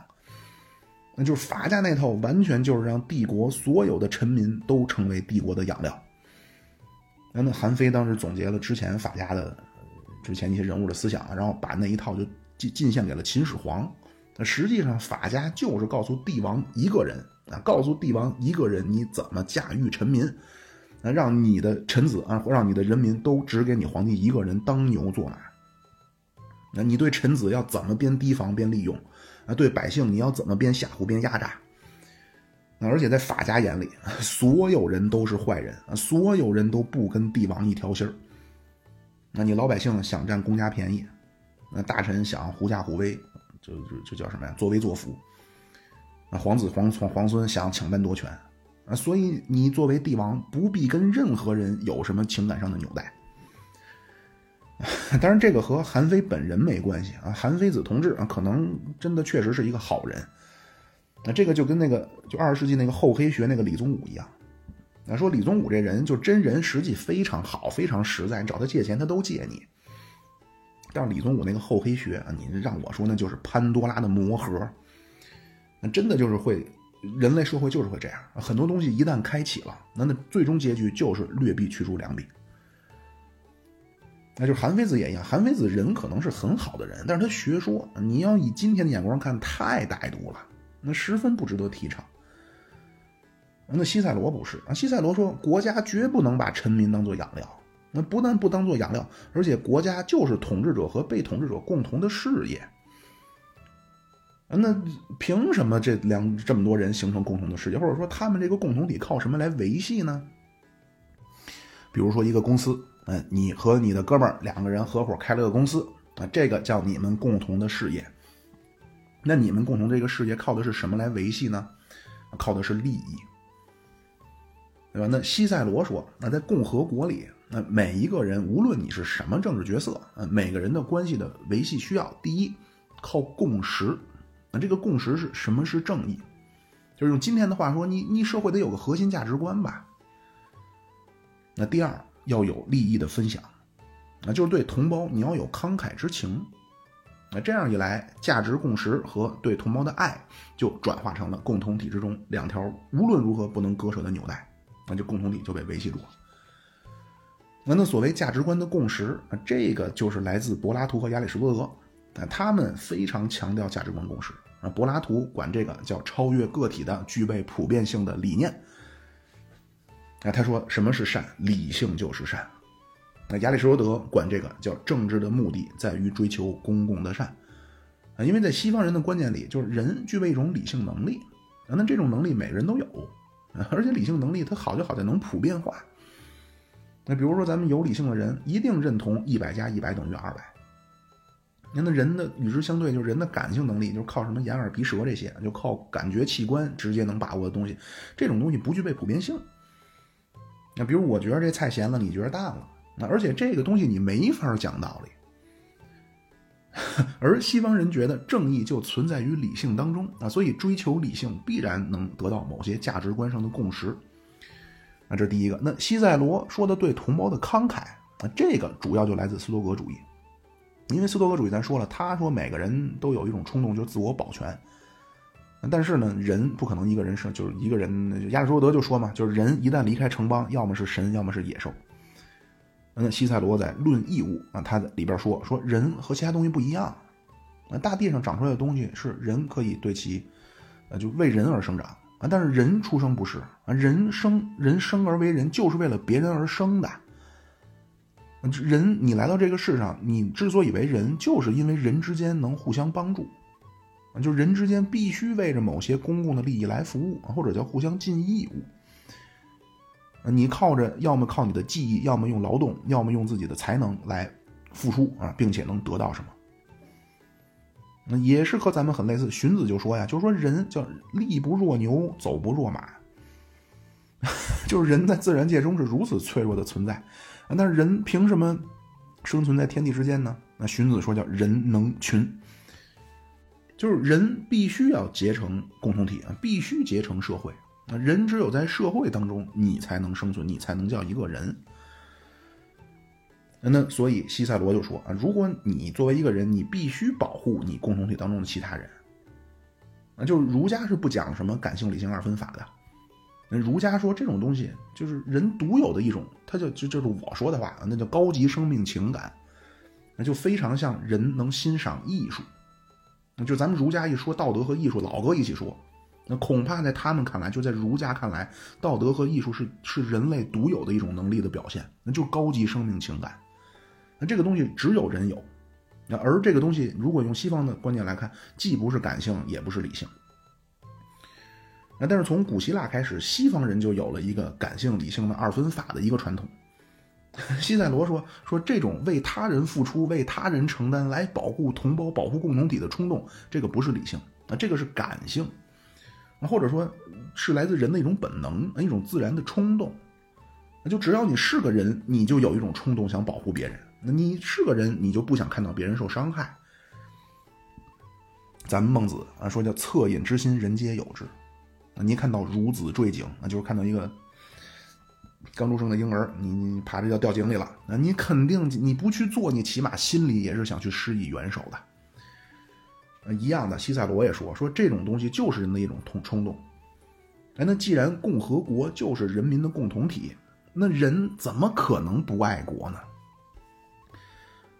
那就是法家那套，完全就是让帝国所有的臣民都成为帝国的养料。那那韩非当时总结了之前法家的之前一些人物的思想，然后把那一套就进进献给了秦始皇。那实际上法家就是告诉帝王一个人啊，告诉帝王一个人你怎么驾驭臣民，啊让你的臣子啊，让你的人民都只给你皇帝一个人当牛做马。那你对臣子要怎么边提防边利用？啊，对百姓你要怎么边吓唬边压榨？那而且在法家眼里，所有人都是坏人啊，所有人都不跟帝王一条心儿。那你老百姓想占公家便宜，那大臣想狐假虎威，就就就叫什么呀？作威作福。那皇子皇皇皇孙想抢班夺权啊，所以你作为帝王不必跟任何人有什么情感上的纽带。当然，这个和韩非本人没关系啊。韩非子同志啊，可能真的确实是一个好人。那这个就跟那个就二十世纪那个厚黑学那个李宗武一样。那说李宗武这人就真人，实际非常好，非常实在，你找他借钱他都借你。但是李宗武那个厚黑学啊，你让我说那就是潘多拉的魔盒。那真的就是会，人类社会就是会这样，很多东西一旦开启了，那那最终结局就是劣币驱逐良币。那就是韩非子也一样，韩非子人可能是很好的人，但是他学说，你要以今天的眼光看，太歹毒了，那十分不值得提倡。那西塞罗不是啊，西塞罗说，国家绝不能把臣民当做养料，那不但不当做养料，而且国家就是统治者和被统治者共同的事业。那凭什么这两这么多人形成共同的事业，或者说他们这个共同体靠什么来维系呢？比如说一个公司。嗯，你和你的哥们儿两个人合伙开了个公司啊，这个叫你们共同的事业。那你们共同这个事业靠的是什么来维系呢？靠的是利益，对吧？那西塞罗说，那在共和国里，那每一个人无论你是什么政治角色，嗯，每个人的关系的维系需要，第一靠共识。这个共识是什么？是正义，就是用今天的话说，你你社会得有个核心价值观吧。那第二。要有利益的分享，那就是对同胞你要有慷慨之情，那这样一来，价值共识和对同胞的爱就转化成了共同体之中两条无论如何不能割舍的纽带，那就共同体就被维系住了。那那所谓价值观的共识，这个就是来自柏拉图和亚里士多德，啊，他们非常强调价值观共识，啊，柏拉图管这个叫超越个体的、具备普遍性的理念。那他说什么是善？理性就是善。那亚里士多德管这个叫政治的目的在于追求公共的善啊，因为在西方人的观念里，就是人具备一种理性能力啊，那这种能力每个人都有而且理性能力它好就好在能普遍化。那比如说咱们有理性的人一定认同一百加一百等于二百。那那人的与之相对，就是人的感性能力，就是靠什么眼耳鼻舌这些，就靠感觉器官直接能把握的东西，这种东西不具备普遍性。那比如我觉得这菜咸了，你觉得淡了，那而且这个东西你没法讲道理。而西方人觉得正义就存在于理性当中啊，所以追求理性必然能得到某些价值观上的共识。那这是第一个。那西塞罗说的对同胞的慷慨啊，这个主要就来自斯多葛主义，因为斯多葛主义咱说了，他说每个人都有一种冲动，就是自我保全。但是呢，人不可能一个人生，就是一个人。亚里士多德就说嘛，就是人一旦离开城邦，要么是神，要么是野兽。那西塞罗在《论义务》啊，他里边说说人和其他东西不一样。那大地上长出来的东西是人可以对其，呃，就为人而生长。啊，但是人出生不是啊，人生人生而为人就是为了别人而生的。人你来到这个世上，你之所以为人，就是因为人之间能互相帮助，啊，就人之间必须为着某些公共的利益来服务，或者叫互相尽义务。你靠着，要么靠你的技艺，要么用劳动，要么用自己的才能来付出啊，并且能得到什么？那也是和咱们很类似。荀子就说呀，就是说人叫力不若牛，走不若马，就是人在自然界中是如此脆弱的存在。那人凭什么生存在天地之间呢？那荀子说叫人能群，就是人必须要结成共同体啊，必须结成社会。那人只有在社会当中，你才能生存，你才能叫一个人。那所以西塞罗就说啊，如果你作为一个人，你必须保护你共同体当中的其他人。啊，就是儒家是不讲什么感性理性二分法的。那儒家说这种东西就是人独有的一种，他就就就是我说的话，那叫高级生命情感，那就非常像人能欣赏艺术。就咱们儒家一说道德和艺术，老哥一起说。那恐怕在他们看来，就在儒家看来，道德和艺术是是人类独有的一种能力的表现，那就是高级生命情感。那这个东西只有人有，那而这个东西如果用西方的观念来看，既不是感性，也不是理性。那但是从古希腊开始，西方人就有了一个感性理性的二分法的一个传统。西塞罗说说这种为他人付出、为他人承担、来保护同胞、保护共同体的冲动，这个不是理性，啊，这个是感性。或者说，是来自人的一种本能，一种自然的冲动。那就只要你是个人，你就有一种冲动想保护别人。那你是个人，你就不想看到别人受伤害。咱们孟子啊说叫恻隐之心，人皆有之。那您看到孺子坠井，那就是看到一个刚出生的婴儿，你你爬着要掉井里了，那你肯定你不去做，你起码心里也是想去施以援手的。一样的，西塞罗也说说这种东西就是人的一种冲冲动。哎，那既然共和国就是人民的共同体，那人怎么可能不爱国呢？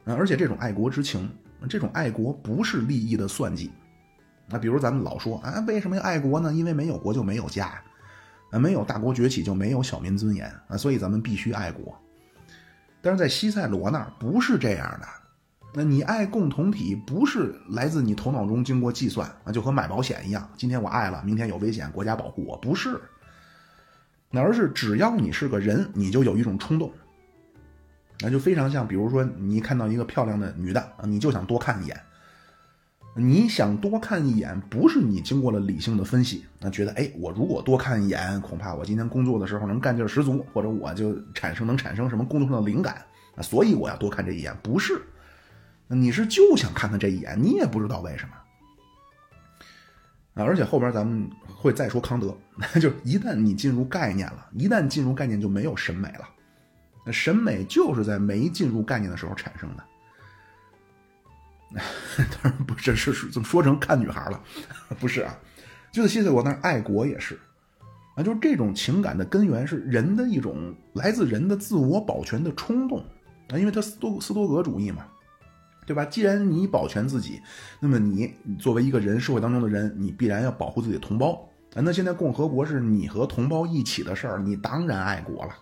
啊，而且这种爱国之情，这种爱国不是利益的算计。那，比如咱们老说啊，为什么要爱国呢？因为没有国就没有家，啊，没有大国崛起就没有小民尊严啊，所以咱们必须爱国。但是在西塞罗那儿不是这样的。那你爱共同体不是来自你头脑中经过计算啊，就和买保险一样。今天我爱了，明天有危险，国家保护我，不是。那而是只要你是个人，你就有一种冲动，那就非常像，比如说你看到一个漂亮的女的，你就想多看一眼。你想多看一眼，不是你经过了理性的分析，那觉得哎，我如果多看一眼，恐怕我今天工作的时候能干劲十足，或者我就产生能产生什么工作上的灵感啊，所以我要多看这一眼，不是。你是就想看看这一眼，你也不知道为什么啊！而且后边咱们会再说康德，就一旦你进入概念了，一旦进入概念就没有审美了。那审美就是在没进入概念的时候产生的。当然不是，是怎么说成看女孩了？不是啊，就是西塞罗那爱国也是啊，就是这种情感的根源是人的一种来自人的自我保全的冲动啊，因为他斯多斯多格主义嘛。对吧？既然你保全自己，那么你作为一个人，社会当中的人，你必然要保护自己的同胞啊。那现在共和国是你和同胞一起的事儿，你当然爱国了。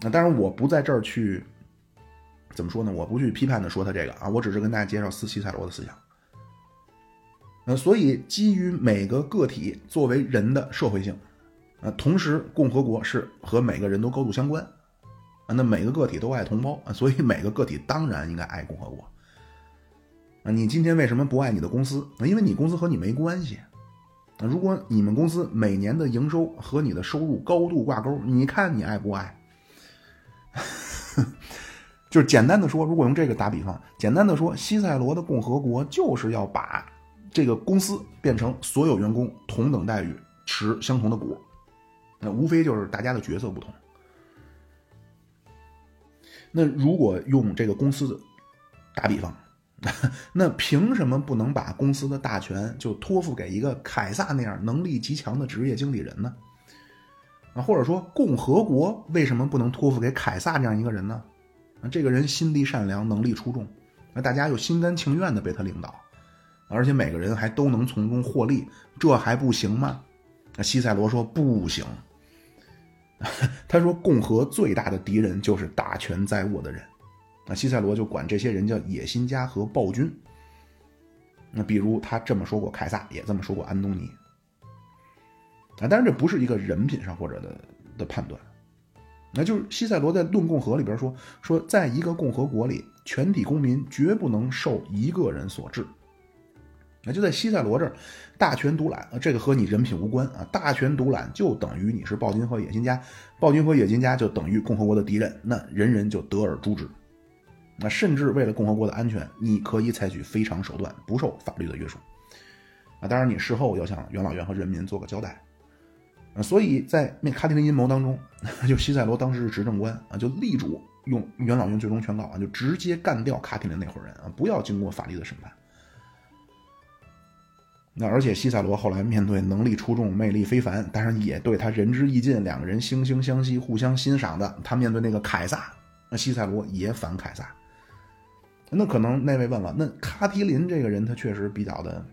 那当然，我不在这儿去怎么说呢？我不去批判的说他这个啊，我只是跟大家介绍斯西塞罗的思想。呃，所以基于每个个体作为人的社会性，呃，同时共和国是和每个人都高度相关啊。那每个个体都爱同胞啊，所以每个个体当然应该爱共和国。啊，你今天为什么不爱你的公司？因为你公司和你没关系。啊，如果你们公司每年的营收和你的收入高度挂钩，你看你爱不爱？就是简单的说，如果用这个打比方，简单的说，西塞罗的共和国就是要把这个公司变成所有员工同等待遇，持相同的股。那无非就是大家的角色不同。那如果用这个公司打比方，那凭什么不能把公司的大权就托付给一个凯撒那样能力极强的职业经理人呢？啊，或者说共和国为什么不能托付给凯撒这样一个人呢？啊，这个人心地善良，能力出众，那大家又心甘情愿的被他领导，而且每个人还都能从中获利，这还不行吗？那西塞罗说不行。他说，共和最大的敌人就是大权在握的人。那西塞罗就管这些人叫野心家和暴君。那比如他这么说过凯撒，也这么说过安东尼。啊，当然这不是一个人品上或者的的判断。那就是西塞罗在《论共和》里边说，说在一个共和国里，全体公民绝不能受一个人所治。那就在西塞罗这儿，大权独揽啊，这个和你人品无关啊。大权独揽就等于你是暴君和野心家，暴君和野心家就等于共和国的敌人，那人人就得而诛之。那甚至为了共和国的安全，你可以采取非常手段，不受法律的约束。啊，当然你事后要向元老院和人民做个交代。啊，所以在那卡提林阴谋当中，就西塞罗当时是执政官啊，就力主用元老院最终宣告啊，就直接干掉卡提林那伙人啊，不要经过法律的审判。那而且西塞罗后来面对能力出众、魅力非凡，但是也对他仁至义尽、两个人惺惺相惜、互相欣赏的，他面对那个凯撒，那西塞罗也反凯撒。那可能那位问了，那卡提林这个人他确实比较的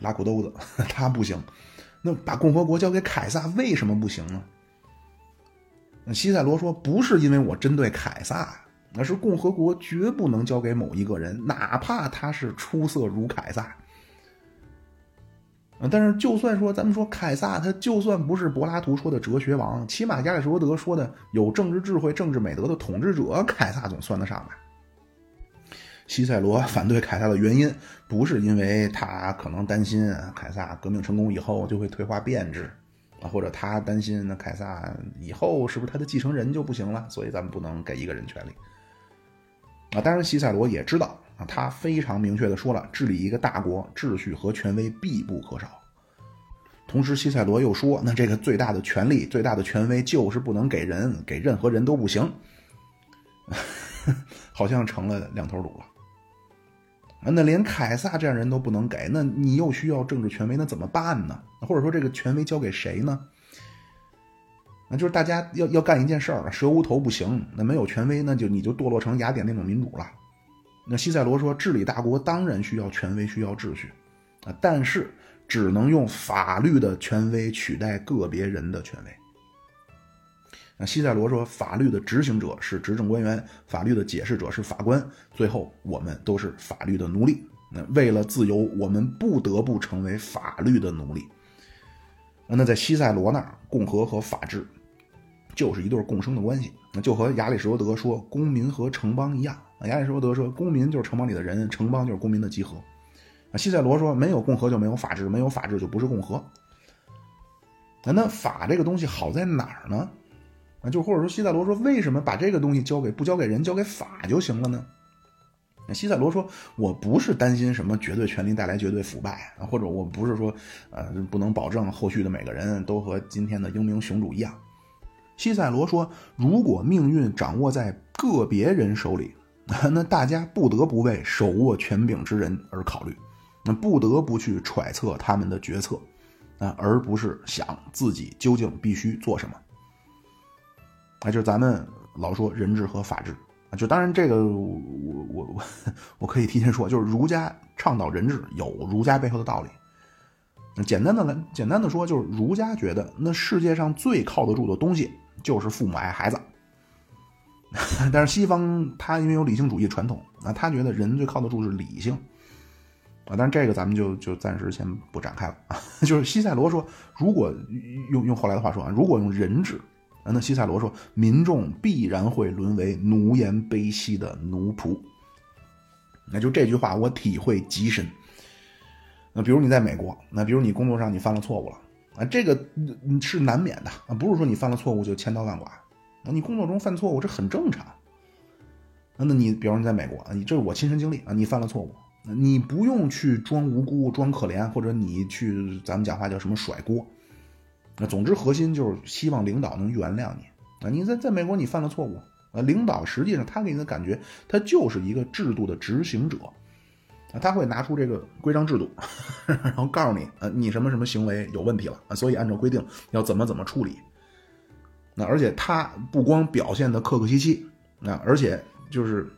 拉裤兜子，他不行。那把共和国交给凯撒为什么不行呢？西塞罗说，不是因为我针对凯撒，那是共和国绝不能交给某一个人，哪怕他是出色如凯撒。但是，就算说咱们说凯撒，他就算不是柏拉图说的哲学王，起码亚里士多德说的有政治智慧、政治美德的统治者，凯撒总算得上吧？西塞罗反对凯撒的原因，不是因为他可能担心凯撒革命成功以后就会退化变质，啊，或者他担心那凯撒以后是不是他的继承人就不行了，所以咱们不能给一个人权利。啊，当然西塞罗也知道。啊，他非常明确的说了，治理一个大国，秩序和权威必不可少。同时，西塞罗又说，那这个最大的权力、最大的权威就是不能给人，给任何人都不行。好像成了两头堵了。那连凯撒这样人都不能给，那你又需要政治权威，那怎么办呢？或者说，这个权威交给谁呢？那就是大家要要干一件事儿，蛇无头不行，那没有权威，那就你就堕落成雅典那种民主了。那西塞罗说，治理大国当然需要权威，需要秩序，啊，但是只能用法律的权威取代个别人的权威。那西塞罗说，法律的执行者是执政官员，法律的解释者是法官，最后我们都是法律的奴隶。那为了自由，我们不得不成为法律的奴隶。那在西塞罗那儿，共和和法治就是一对共生的关系，那就和亚里士多德说公民和城邦一样。亚里士多德说，公民就是城邦里的人，城邦就是公民的集合。啊，西塞罗说，没有共和就没有法治，没有法治就不是共和。那那法这个东西好在哪儿呢？啊，就或者说西塞罗说，为什么把这个东西交给不交给人，交给法就行了呢？那西塞罗说，我不是担心什么绝对权力带来绝对腐败啊，或者我不是说，呃，不能保证后续的每个人都和今天的英明雄主一样。西塞罗说，如果命运掌握在个别人手里。那大家不得不为手握权柄之人而考虑，那不得不去揣测他们的决策，啊，而不是想自己究竟必须做什么。啊，就是咱们老说人治和法治啊，就当然这个我我我我可以提前说，就是儒家倡导人治有儒家背后的道理。简单的来简单的说，就是儒家觉得那世界上最靠得住的东西就是父母爱孩子。但是西方他因为有理性主义传统啊，他觉得人最靠得住是理性啊。但是这个咱们就就暂时先不展开了啊。就是西塞罗说，如果用用后来的话说啊，如果用人治，那西塞罗说，民众必然会沦为奴颜卑膝的奴仆。那就这句话我体会极深。那比如你在美国，那比如你工作上你犯了错误了啊，这个是难免的啊，不是说你犯了错误就千刀万剐。你工作中犯错误，这很正常。那那你，比方说你在美国啊，你这是我亲身经历啊，你犯了错误，你不用去装无辜、装可怜，或者你去咱们讲话叫什么甩锅。那总之核心就是希望领导能原谅你啊。你在在美国你犯了错误啊，领导实际上他给你的感觉，他就是一个制度的执行者啊，他会拿出这个规章制度，然后告诉你啊，你什么什么行为有问题了啊，所以按照规定要怎么怎么处理。那而且他不光表现的客客气气，那而且就是，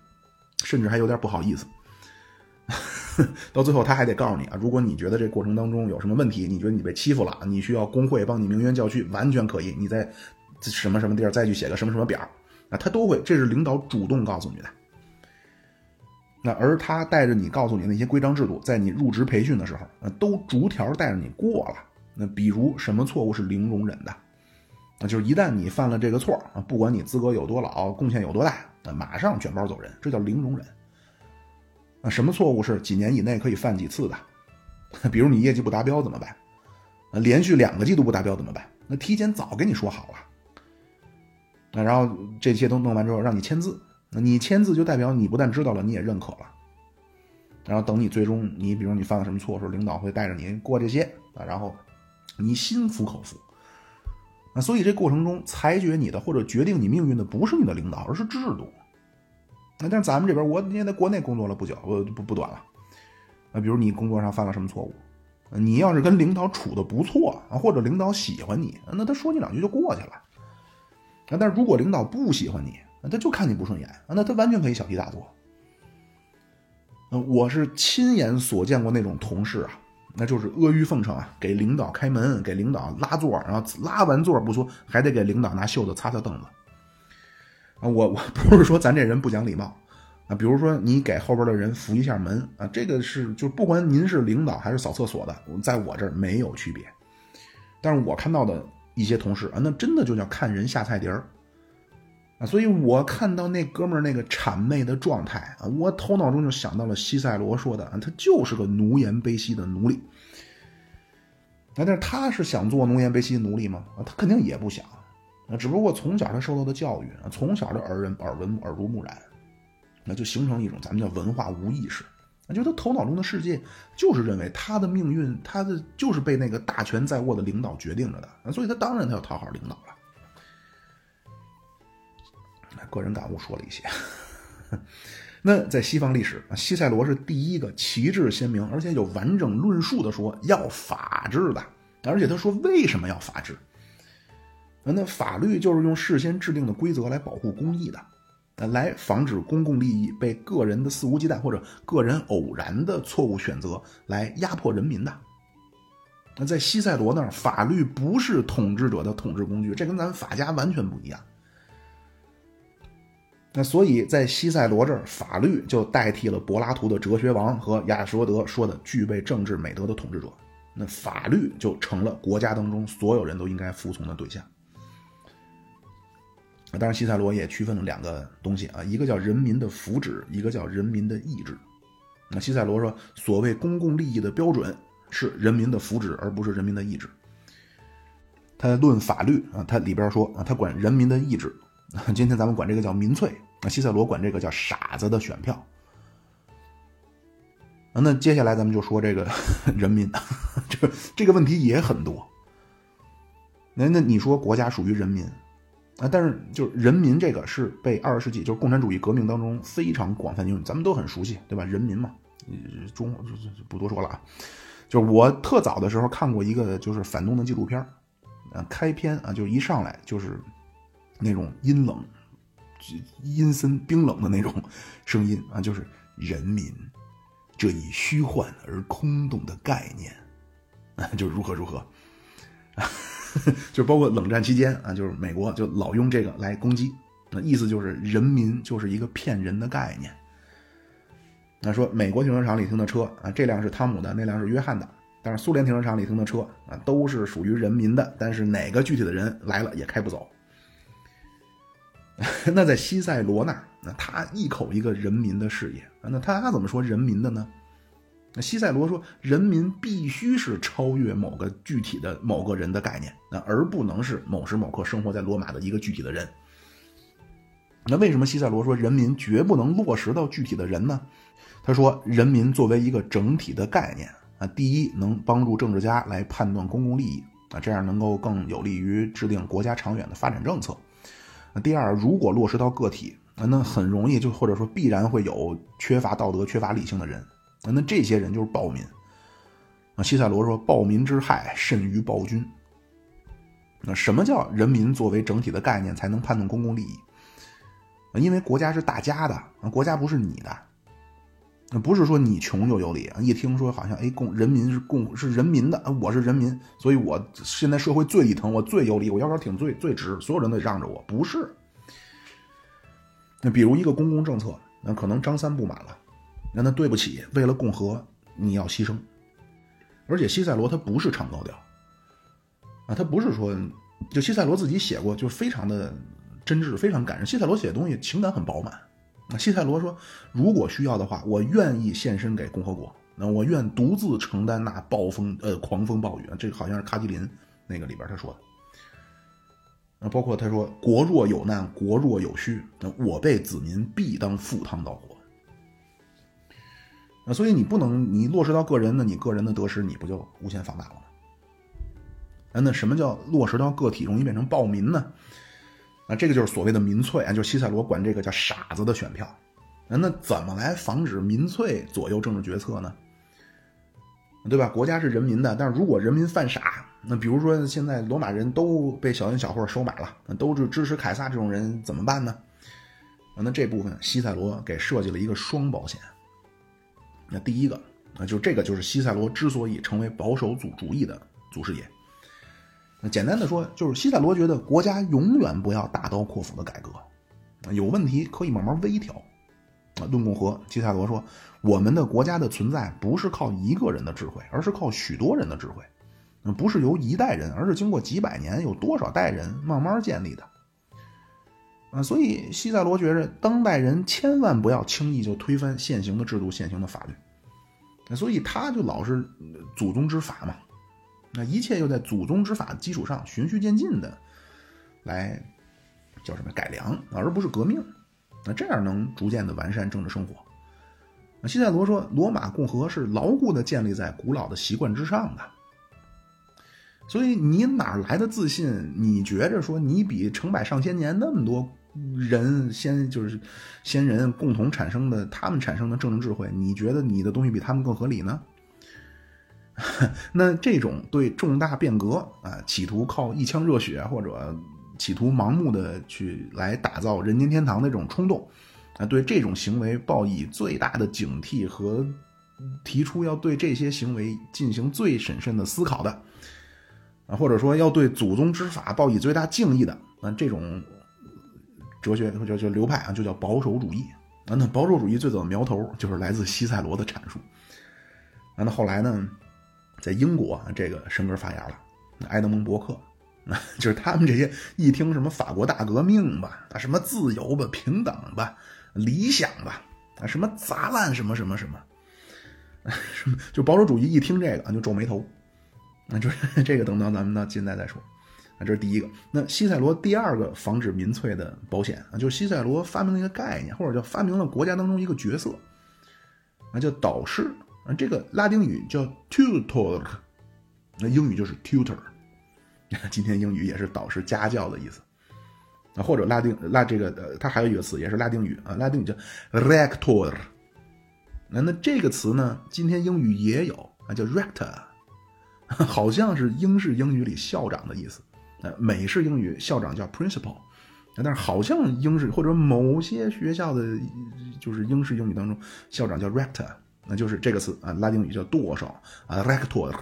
甚至还有点不好意思，到最后他还得告诉你啊，如果你觉得这过程当中有什么问题，你觉得你被欺负了，你需要工会帮你鸣冤叫屈，完全可以，你在什么什么地儿再去写个什么什么表啊，他都会，这是领导主动告诉你的。那而他带着你告诉你那些规章制度，在你入职培训的时候，那都逐条带着你过了。那比如什么错误是零容忍的？那就是一旦你犯了这个错啊，不管你资格有多老，贡献有多大，那马上卷包走人，这叫零容忍。那什么错误是几年以内可以犯几次的？比如你业绩不达标怎么办？连续两个季度不达标怎么办？那提前早跟你说好了。那然后这些都弄完之后，让你签字。你签字就代表你不但知道了，你也认可了。然后等你最终你比如你犯了什么错的时候，领导会带着你过这些啊，然后你心服口服。那所以这过程中裁决你的或者决定你命运的不是你的领导，而是制度。那但是咱们这边我也在国内工作了不久，不不不短了。那比如你工作上犯了什么错误，你要是跟领导处的不错啊，或者领导喜欢你，那他说你两句就过去了。啊，但是如果领导不喜欢你，他就看你不顺眼，那他完全可以小题大做。我是亲眼所见过那种同事啊，那就是阿谀奉承啊，给领导开门，给领导拉座，然后拉完座不说，还得给领导拿袖子擦擦凳子。啊，我我不是说咱这人不讲礼貌啊，比如说你给后边的人扶一下门啊，这个是就不管您是领导还是扫厕所的，在我这儿没有区别。但是我看到的一些同事啊，那真的就叫看人下菜碟儿。啊，所以我看到那哥们那个谄媚的状态啊，我头脑中就想到了西塞罗说的啊，他就是个奴颜卑膝的奴隶。那但是他是想做奴颜卑膝奴隶吗？啊，他肯定也不想。那，只不过从小他受到的教育啊，从小的耳人耳闻耳濡目染，那就形成一种咱们叫文化无意识。那就他头脑中的世界就是认为他的命运，他的就是被那个大权在握的领导决定着的。所以他当然他要讨好领导了。个人感悟说了一些。那在西方历史啊，西塞罗是第一个旗帜鲜明，而且有完整论述的说要法治的，而且他说为什么要法治？那法律就是用事先制定的规则来保护公益的，呃来防止公共利益被个人的肆无忌惮或者个人偶然的错误选择来压迫人民的。那在西塞罗那儿，法律不是统治者的统治工具，这跟咱法家完全不一样。那所以，在西塞罗这儿，法律就代替了柏拉图的哲学王和亚里士多德说的具备政治美德的统治者。那法律就成了国家当中所有人都应该服从的对象。当然，西塞罗也区分了两个东西啊，一个叫人民的福祉，一个叫人民的意志。那西塞罗说，所谓公共利益的标准是人民的福祉，而不是人民的意志。他论法律啊，他里边说啊，他管人民的意志。今天咱们管这个叫民粹，那西塞罗管这个叫傻子的选票。那接下来咱们就说这个 人民，这这个问题也很多。那那你说国家属于人民啊？但是就是人民这个是被二十世纪就是共产主义革命当中非常广泛应用，咱们都很熟悉，对吧？人民嘛，中不多说了啊。就是我特早的时候看过一个就是反动的纪录片啊，开篇啊就一上来就是。那种阴冷、阴森、冰冷的那种声音啊，就是人民这一虚幻而空洞的概念啊，就如何如何，啊 就包括冷战期间啊，就是美国就老用这个来攻击，那意思就是人民就是一个骗人的概念。那说美国停车场里停的车啊，这辆是汤姆的，那辆是约翰的，但是苏联停车场里停的车啊，都是属于人民的，但是哪个具体的人来了也开不走。那在西塞罗那，那他一口一个人民的事业那他怎么说人民的呢？那西塞罗说，人民必须是超越某个具体的某个人的概念，那而不能是某时某刻生活在罗马的一个具体的人。那为什么西塞罗说人民绝不能落实到具体的人呢？他说，人民作为一个整体的概念啊，第一能帮助政治家来判断公共利益啊，这样能够更有利于制定国家长远的发展政策。那第二，如果落实到个体，那很容易就或者说必然会有缺乏道德、缺乏理性的人，那这些人就是暴民。啊，西塞罗说：“暴民之害甚于暴君。”那什么叫人民作为整体的概念才能判断公共利益？因为国家是大家的，国家不是你的。那不是说你穷就有理啊！一听说好像哎，共人民是共是人民的，我是人民，所以我现在社会最底层，我最有理，我腰杆挺最最直，所有人都得让着我，不是。那比如一个公共政策，那可能张三不满了，那那对不起，为了共和你要牺牲。而且西塞罗他不是唱高调啊，他不是说就西塞罗自己写过，就非常的真挚，非常感人。西塞罗写的东西情感很饱满。那西塞罗说：“如果需要的话，我愿意献身给共和国。那我愿独自承担那暴风呃狂风暴雨！这个好像是卡吉林那个里边他说的。那包括他说：‘国若有难，国若有需，那我辈子民必当赴汤蹈火。’那所以你不能你落实到个人呢，你个人的得失你不就无限放大了吗？那那什么叫落实到个体，容易变成暴民呢？”那这个就是所谓的民粹啊，就是西塞罗管这个叫傻子的选票。那怎么来防止民粹左右政治决策呢？对吧？国家是人民的，但是如果人民犯傻，那比如说现在罗马人都被小恩小惠收买了，那都是支持凯撒这种人怎么办呢？那这部分西塞罗给设计了一个双保险。那第一个，那就这个就是西塞罗之所以成为保守主主义的祖师爷。那简单的说，就是西塞罗觉得国家永远不要大刀阔斧的改革，有问题可以慢慢微调。啊，论共和，西塞罗说，我们的国家的存在不是靠一个人的智慧，而是靠许多人的智慧。不是由一代人，而是经过几百年，有多少代人慢慢建立的。啊，所以西塞罗觉着，当代人千万不要轻易就推翻现行的制度、现行的法律。所以他就老是祖宗之法嘛。那一切又在祖宗之法的基础上循序渐进的来叫什么改良，而不是革命。那这样能逐渐的完善政治生活。那西塞罗说，罗马共和是牢固的建立在古老的习惯之上的。所以你哪来的自信？你觉着说你比成百上千年那么多人先就是先人共同产生的他们产生的政治智慧，你觉得你的东西比他们更合理呢？那这种对重大变革啊，企图靠一腔热血或者企图盲目的去来打造人间天堂的这种冲动啊，对这种行为报以最大的警惕和提出要对这些行为进行最审慎的思考的啊，或者说要对祖宗之法报以最大敬意的啊，这种哲学就就流派啊，就叫保守主义啊。那保守主义最早的苗头就是来自西塞罗的阐述啊。那后来呢？在英国，这个生根发芽了。埃德蒙·伯克啊，就是他们这些一听什么法国大革命吧，啊，什么自由吧、平等吧、理想吧，啊，什么砸烂什么什么什么，什么就保守主义一听这个就皱眉头。那就是这个，等到咱们到近代再说。这是第一个。那西塞罗第二个防止民粹的保险啊，就是西塞罗发明了一个概念，或者叫发明了国家当中一个角色，啊叫导师。啊，这个拉丁语叫 tutor，那英语就是 tutor。今天英语也是导师、家教的意思。啊，或者拉丁拉这个呃，它还有一个词也是拉丁语啊，拉丁语叫 rector。那那这个词呢，今天英语也有啊，叫 rector，好像是英式英语里校长的意思。呃，美式英语校长叫 principal，但是好像英式或者某些学校的，就是英式英语当中，校长叫 rector。那就是这个词啊，拉丁语叫舵手啊，rector。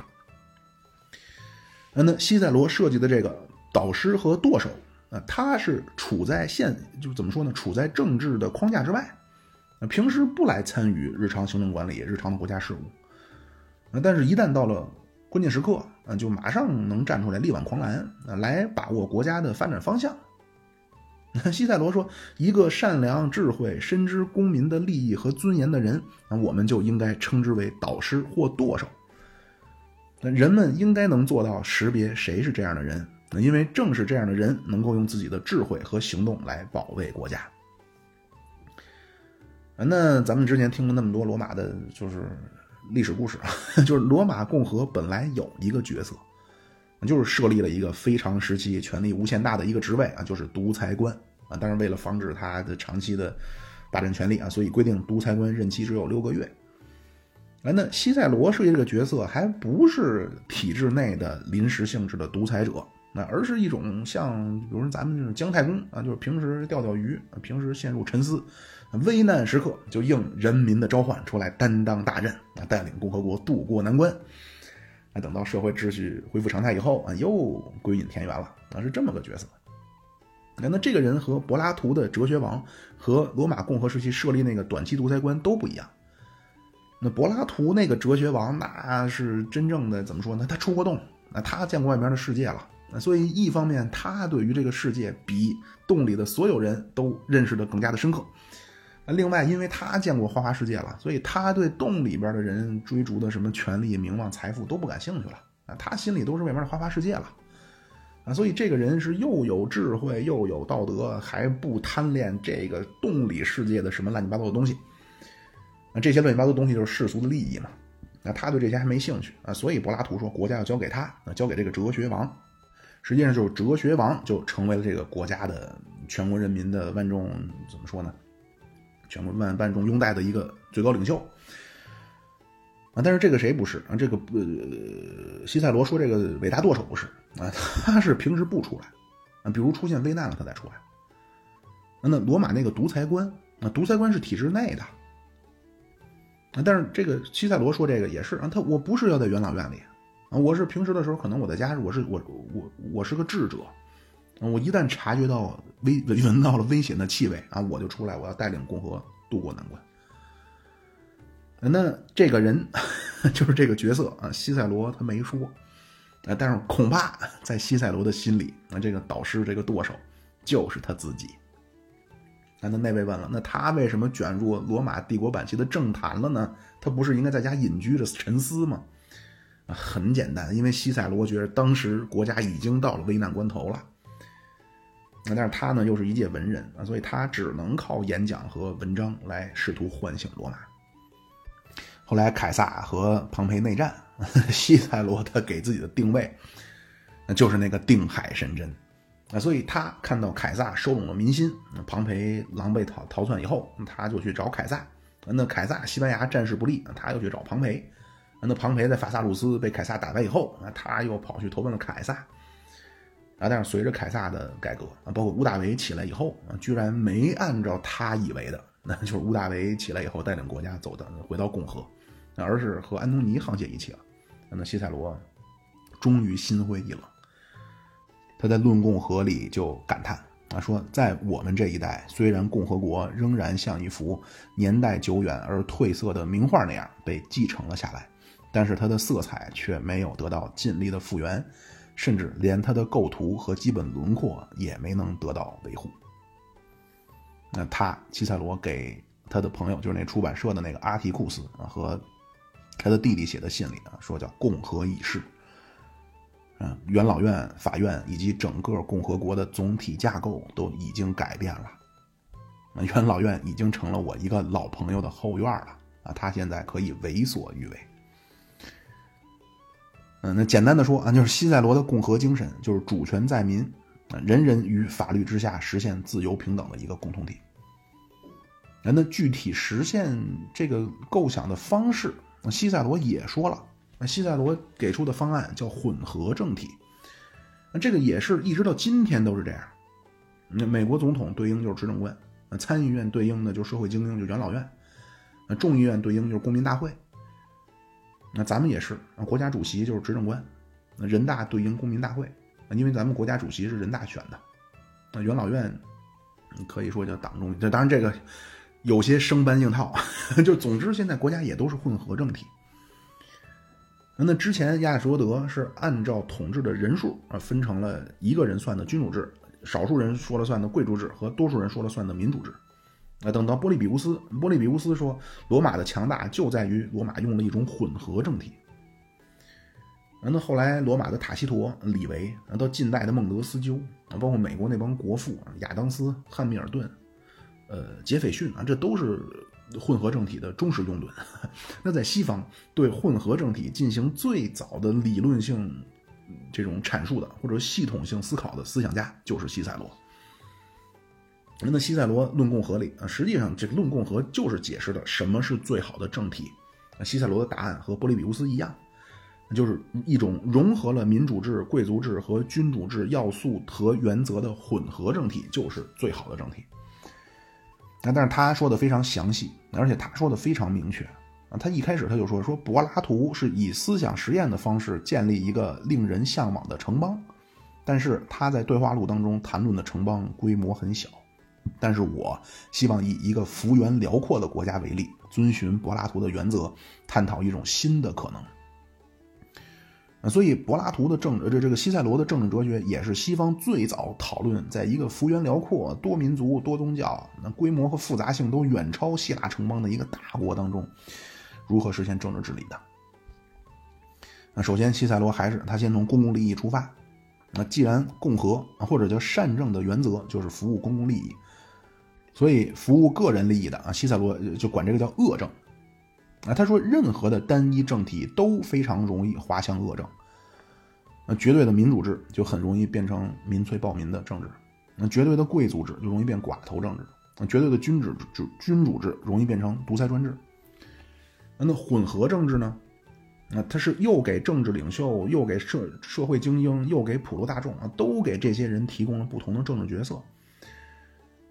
那西塞罗设计的这个导师和舵手啊，他是处在现就怎么说呢？处在政治的框架之外，平时不来参与日常行政管理、日常的国家事务。但是一旦到了关键时刻啊，就马上能站出来力挽狂澜啊，来把握国家的发展方向。西塞罗说：“一个善良、智慧、深知公民的利益和尊严的人，那我们就应该称之为导师或舵手。那人们应该能做到识别谁是这样的人，因为正是这样的人能够用自己的智慧和行动来保卫国家。那咱们之前听了那么多罗马的，就是历史故事啊，就是罗马共和本来有一个角色。”就是设立了一个非常时期、权力无限大的一个职位啊，就是独裁官啊。当然，为了防止他的长期的霸占权力啊，所以规定独裁官任期只有六个月。哎，那西塞罗设计这个角色还不是体制内的临时性质的独裁者那而是一种像，比如说咱们这种姜太公啊，就是平时钓钓鱼，平时陷入沉思，危难时刻就应人民的召唤出来担当大任啊，带领共和国渡过难关。那，等到社会秩序恢复常态以后啊，又归隐田园了啊，是这么个角色。那那这个人和柏拉图的哲学王和罗马共和时期设立那个短期独裁官都不一样。那柏拉图那个哲学王，那是真正的怎么说呢？他出过洞，那他见过外面的世界了。那所以一方面，他对于这个世界比洞里的所有人都认识的更加的深刻。另外，因为他见过花花世界了，所以他对洞里边的人追逐的什么权力、名望、财富都不感兴趣了。啊，他心里都是外面的花花世界了。啊，所以这个人是又有智慧又有道德，还不贪恋这个洞里世界的什么乱七八糟的东西。那这些乱七八糟的东西就是世俗的利益嘛。那他对这些还没兴趣啊，所以柏拉图说国家要交给他，那交给这个哲学王。实际上就是哲学王就成为了这个国家的全国人民的万众怎么说呢？全国万万众拥戴的一个最高领袖。啊，但是这个谁不是啊？这个呃，西塞罗说这个伟大舵手不是啊，他是平时不出来啊，比如出现危难了他才出来。那罗马那个独裁官，那独裁官是体制内的啊，但是这个西塞罗说这个也是啊，他我不是要在元老院里啊，我是平时的时候可能我在家，我是我我我是个智者，我一旦察觉到危闻到了危险的气味啊，我就出来，我要带领共和渡过难关。那这个人 就是这个角色啊，西塞罗他没说，啊，但是恐怕在西塞罗的心里，啊，这个导师这个舵手就是他自己。那那位问了，那他为什么卷入罗马帝国晚期的政坛了呢？他不是应该在家隐居着沉思吗？啊，很简单，因为西塞罗觉得当时国家已经到了危难关头了。那但是他呢，又是一介文人啊，所以他只能靠演讲和文章来试图唤醒罗马。后来凯撒和庞培内战，西塞罗他给自己的定位，那就是那个定海神针，啊，所以他看到凯撒收拢了民心，庞培狼狈逃逃窜以后，他就去找凯撒，那凯撒西班牙战事不利，他又去找庞培，那庞培在法萨鲁斯被凯撒打败以后，他又跑去投奔了凯撒，啊，但是随着凯撒的改革啊，包括屋大维起来以后啊，居然没按照他以为的，那就是屋大维起来以后带领国家走的回到共和。而是和安东尼沆瀣一气了。那西塞罗终于心灰意冷，他在《论共和》里就感叹啊，说在我们这一代，虽然共和国仍然像一幅年代久远而褪色的名画那样被继承了下来，但是它的色彩却没有得到尽力的复原，甚至连它的构图和基本轮廓也没能得到维护。那他西塞罗给他的朋友，就是那出版社的那个阿提库斯啊和。他的弟弟写的信里啊，说叫共和已逝，嗯，元老院、法院以及整个共和国的总体架构都已经改变了，元老院已经成了我一个老朋友的后院了啊，他现在可以为所欲为。嗯，那简单的说啊，就是西塞罗的共和精神就是主权在民，人人于法律之下实现自由平等的一个共同体。那具体实现这个构想的方式。西塞罗也说了，那西塞罗给出的方案叫混合政体，那这个也是一直到今天都是这样。那美国总统对应就是执政官，那参议院对应的就是社会精英，就元老院；那众议院对应就是公民大会。那咱们也是，国家主席就是执政官，人大对应公民大会，因为咱们国家主席是人大选的。那元老院可以说叫党中，这当然这个。有些生搬硬套，就总之现在国家也都是混合政体。那之前亚里士多德是按照统治的人数啊分成了一个人算的君主制，少数人说了算的贵族制和多数人说了算的民主制。啊，等到波利比乌斯，波利比乌斯说罗马的强大就在于罗马用了一种混合政体。那后来罗马的塔西佗、李维，到近代的孟德斯鸠，啊，包括美国那帮国父亚当斯、汉密尔顿。呃，杰斐逊啊，这都是混合政体的忠实拥趸。那在西方，对混合政体进行最早的理论性这种阐述的，或者系统性思考的思想家，就是西塞罗。那西塞罗《论共和》里啊，实际上这个《论共和》就是解释的什么是最好的政体。西塞罗的答案和波利比乌斯一样，就是一种融合了民主制、贵族制和君主制要素和原则的混合政体，就是最好的政体。那但是他说的非常详细，而且他说的非常明确啊。他一开始他就说说柏拉图是以思想实验的方式建立一个令人向往的城邦，但是他在对话录当中谈论的城邦规模很小。但是我希望以一个幅员辽阔的国家为例，遵循柏拉图的原则，探讨一种新的可能。所以，柏拉图的政治，这这个西塞罗的政治哲学，也是西方最早讨论，在一个幅员辽阔、多民族、多宗教、那规模和复杂性都远超希腊城邦的一个大国当中，如何实现政治治理的。那首先，西塞罗还是他先从公共利益出发。那既然共和或者叫善政的原则就是服务公共利益，所以服务个人利益的啊，西塞罗就管这个叫恶政。啊，他说，任何的单一政体都非常容易滑向恶政。那绝对的民主制就很容易变成民粹暴民的政治，那绝对的贵族制就容易变寡头政治，那绝对的君主制君主制容易变成独裁专制。那那混合政治呢？那它是又给政治领袖，又给社社会精英，又给普罗大众啊，都给这些人提供了不同的政治角色。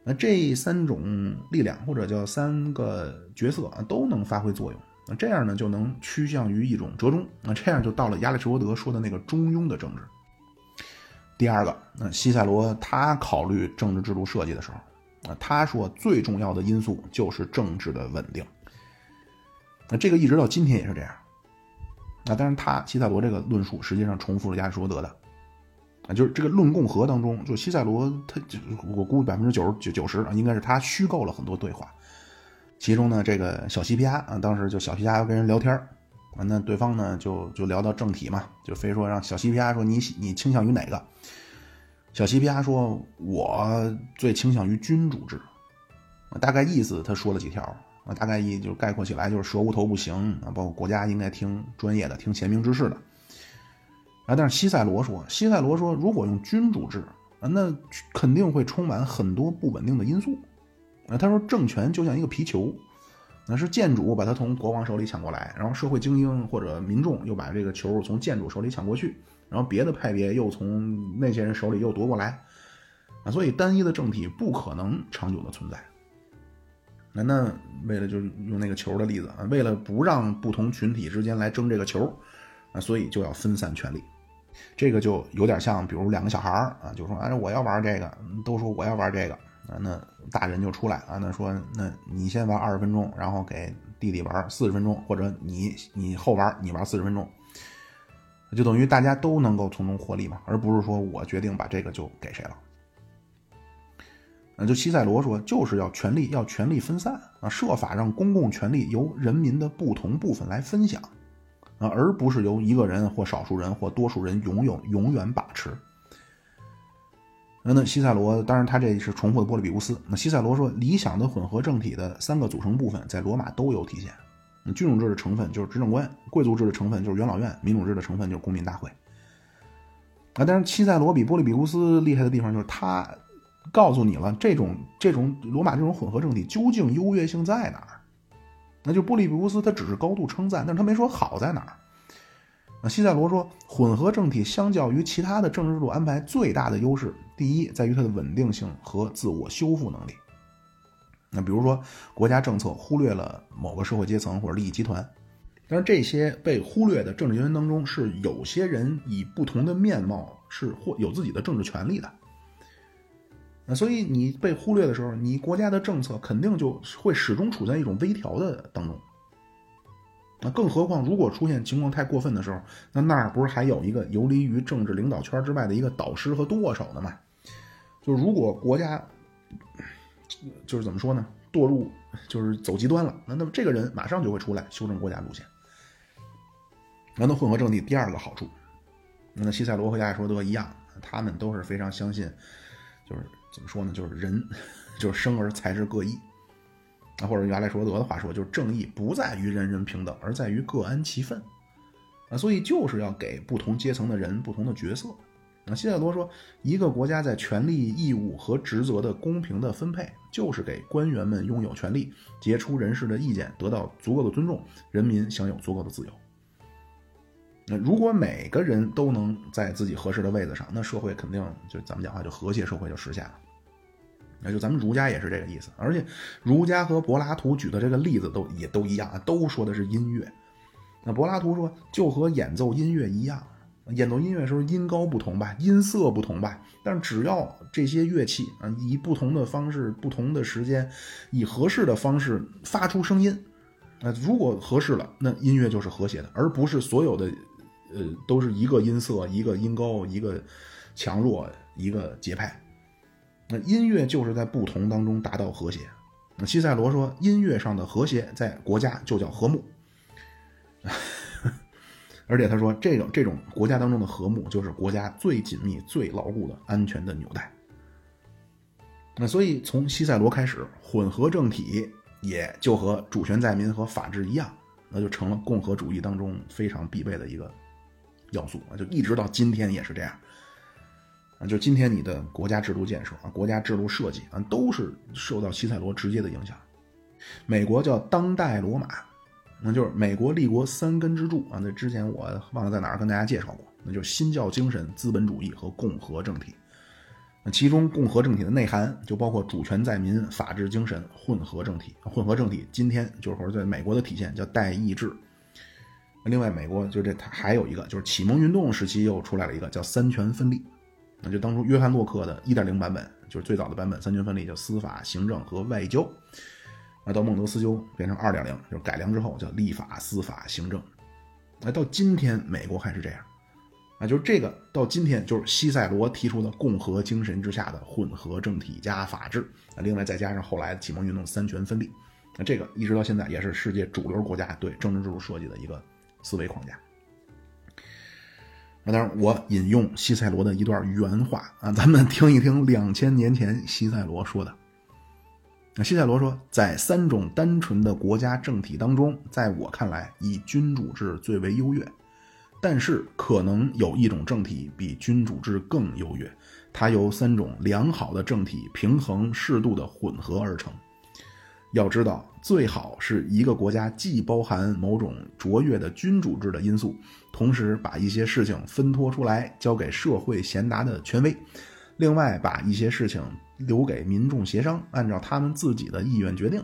那这三种力量或者叫三个角色啊，都能发挥作用。那这样呢，就能趋向于一种折中。那这样就到了亚里士多德说的那个中庸的政治。第二个，那西塞罗他考虑政治制度设计的时候，啊，他说最重要的因素就是政治的稳定。那这个一直到今天也是这样。那但是他西塞罗这个论述实际上重复了亚里士多德的。啊，就是这个《论共和》当中，就西塞罗，他就我估计百分之九十九九十啊，应该是他虚构了很多对话。其中呢，这个小西皮亚啊，当时就小西皮亚跟人聊天啊，那对方呢就就聊到正题嘛，就非说让小西皮亚说你你倾向于哪个？小西皮亚说，我最倾向于君主制。大概意思他说了几条啊，大概意就概括起来就是蛇无头不行啊，包括国家应该听专业的，听贤明之士的。啊，但是西塞罗说，西塞罗说，如果用君主制啊，那肯定会充满很多不稳定的因素。啊，他说政权就像一个皮球，那是建主把它从国王手里抢过来，然后社会精英或者民众又把这个球从建主手里抢过去，然后别的派别又从那些人手里又夺过来。啊，所以单一的政体不可能长久的存在。那那为了就是用那个球的例子啊，为了不让不同群体之间来争这个球，啊，所以就要分散权力。这个就有点像，比如两个小孩儿啊，就说哎，我要玩这个，都说我要玩这个啊，那大人就出来啊，那说那你先玩二十分钟，然后给弟弟玩四十分钟，或者你你后玩，你玩四十分钟，就等于大家都能够从中获利嘛，而不是说我决定把这个就给谁了。那就西塞罗说，就是要权力要权力分散啊，设法让公共权力由人民的不同部分来分享。啊，而不是由一个人或少数人或多数人拥有、永远把持。那那西塞罗，当然他这是重复的波利比乌斯。那西塞罗说，理想的混合政体的三个组成部分在罗马都有体现。君主制的成分就是执政官，贵族制的成分就是元老院，民主制的成分就是公民大会。啊，但是西塞罗比波利比乌斯厉害的地方就是他告诉你了，这种这种罗马这种混合政体究竟优越性在哪儿。那就波利比乌斯他只是高度称赞，但是他没说好在哪儿。那西塞罗说，混合政体相较于其他的政治制度安排最大的优势，第一在于它的稳定性和自我修复能力。那比如说，国家政策忽略了某个社会阶层或者利益集团，但是这些被忽略的政治人员当中，是有些人以不同的面貌是或有自己的政治权利的。那所以你被忽略的时候，你国家的政策肯定就会始终处在一种微调的当中。那更何况，如果出现情况太过分的时候，那那儿不是还有一个游离于政治领导圈之外的一个导师和舵手的吗？就如果国家就是怎么说呢，堕入就是走极端了，那那么这个人马上就会出来修正国家路线。那混合政体第二个好处，那西塞罗和亚里士多德一样，他们都是非常相信，就是。怎么说呢？就是人，就是生而才智各异，啊，或者用亚里士多德的话说，就是正义不在于人人平等，而在于各安其分，啊，所以就是要给不同阶层的人不同的角色。那西塞罗说，一个国家在权利、义务和职责的公平的分配，就是给官员们拥有权利，杰出人士的意见得到足够的尊重，人民享有足够的自由。那如果每个人都能在自己合适的位子上，那社会肯定就咱们讲话就和谐社会就实现了。那就咱们儒家也是这个意思，而且儒家和柏拉图举的这个例子都也都一样啊，都说的是音乐。那柏拉图说，就和演奏音乐一样，演奏音乐时候音高不同吧，音色不同吧，但只要这些乐器啊以不同的方式、不同的时间，以合适的方式发出声音，啊，如果合适了，那音乐就是和谐的，而不是所有的呃都是一个音色、一个音高、一个强弱、一个节拍。那音乐就是在不同当中达到和谐。那西塞罗说，音乐上的和谐在国家就叫和睦。而且他说，这种这种国家当中的和睦，就是国家最紧密、最牢固的安全的纽带。那所以从西塞罗开始，混合政体也就和主权在民和法治一样，那就成了共和主义当中非常必备的一个要素啊，就一直到今天也是这样。啊，就今天你的国家制度建设啊，国家制度设计啊，都是受到西塞罗直接的影响。美国叫当代罗马，那就是美国立国三根支柱啊。那之前我忘了在哪儿跟大家介绍过，那就是新教精神、资本主义和共和政体。那其中共和政体的内涵就包括主权在民、法治精神、混合政体。混合政体今天就是说在美国的体现叫代议制。另外，美国就这它还有一个就是启蒙运动时期又出来了一个叫三权分立。那就当初约翰洛克的1.0版本，就是最早的版本，三权分立，叫司法、行政和外交。那到孟德斯鸠变成2.0，就是改良之后叫立法、司法、行政。那到今天美国还是这样，啊，就是这个到今天就是西塞罗提出的共和精神之下的混合政体加法治。啊，另外再加上后来启蒙运动三权分立，那这个一直到现在也是世界主流国家对政治制度设计的一个思维框架。当然，我引用西塞罗的一段原话啊，咱们听一听两千年前西塞罗说的。那西塞罗说，在三种单纯的国家政体当中，在我看来，以君主制最为优越。但是，可能有一种政体比君主制更优越，它由三种良好的政体平衡适度的混合而成。要知道，最好是一个国家既包含某种卓越的君主制的因素，同时把一些事情分托出来交给社会贤达的权威，另外把一些事情留给民众协商，按照他们自己的意愿决定。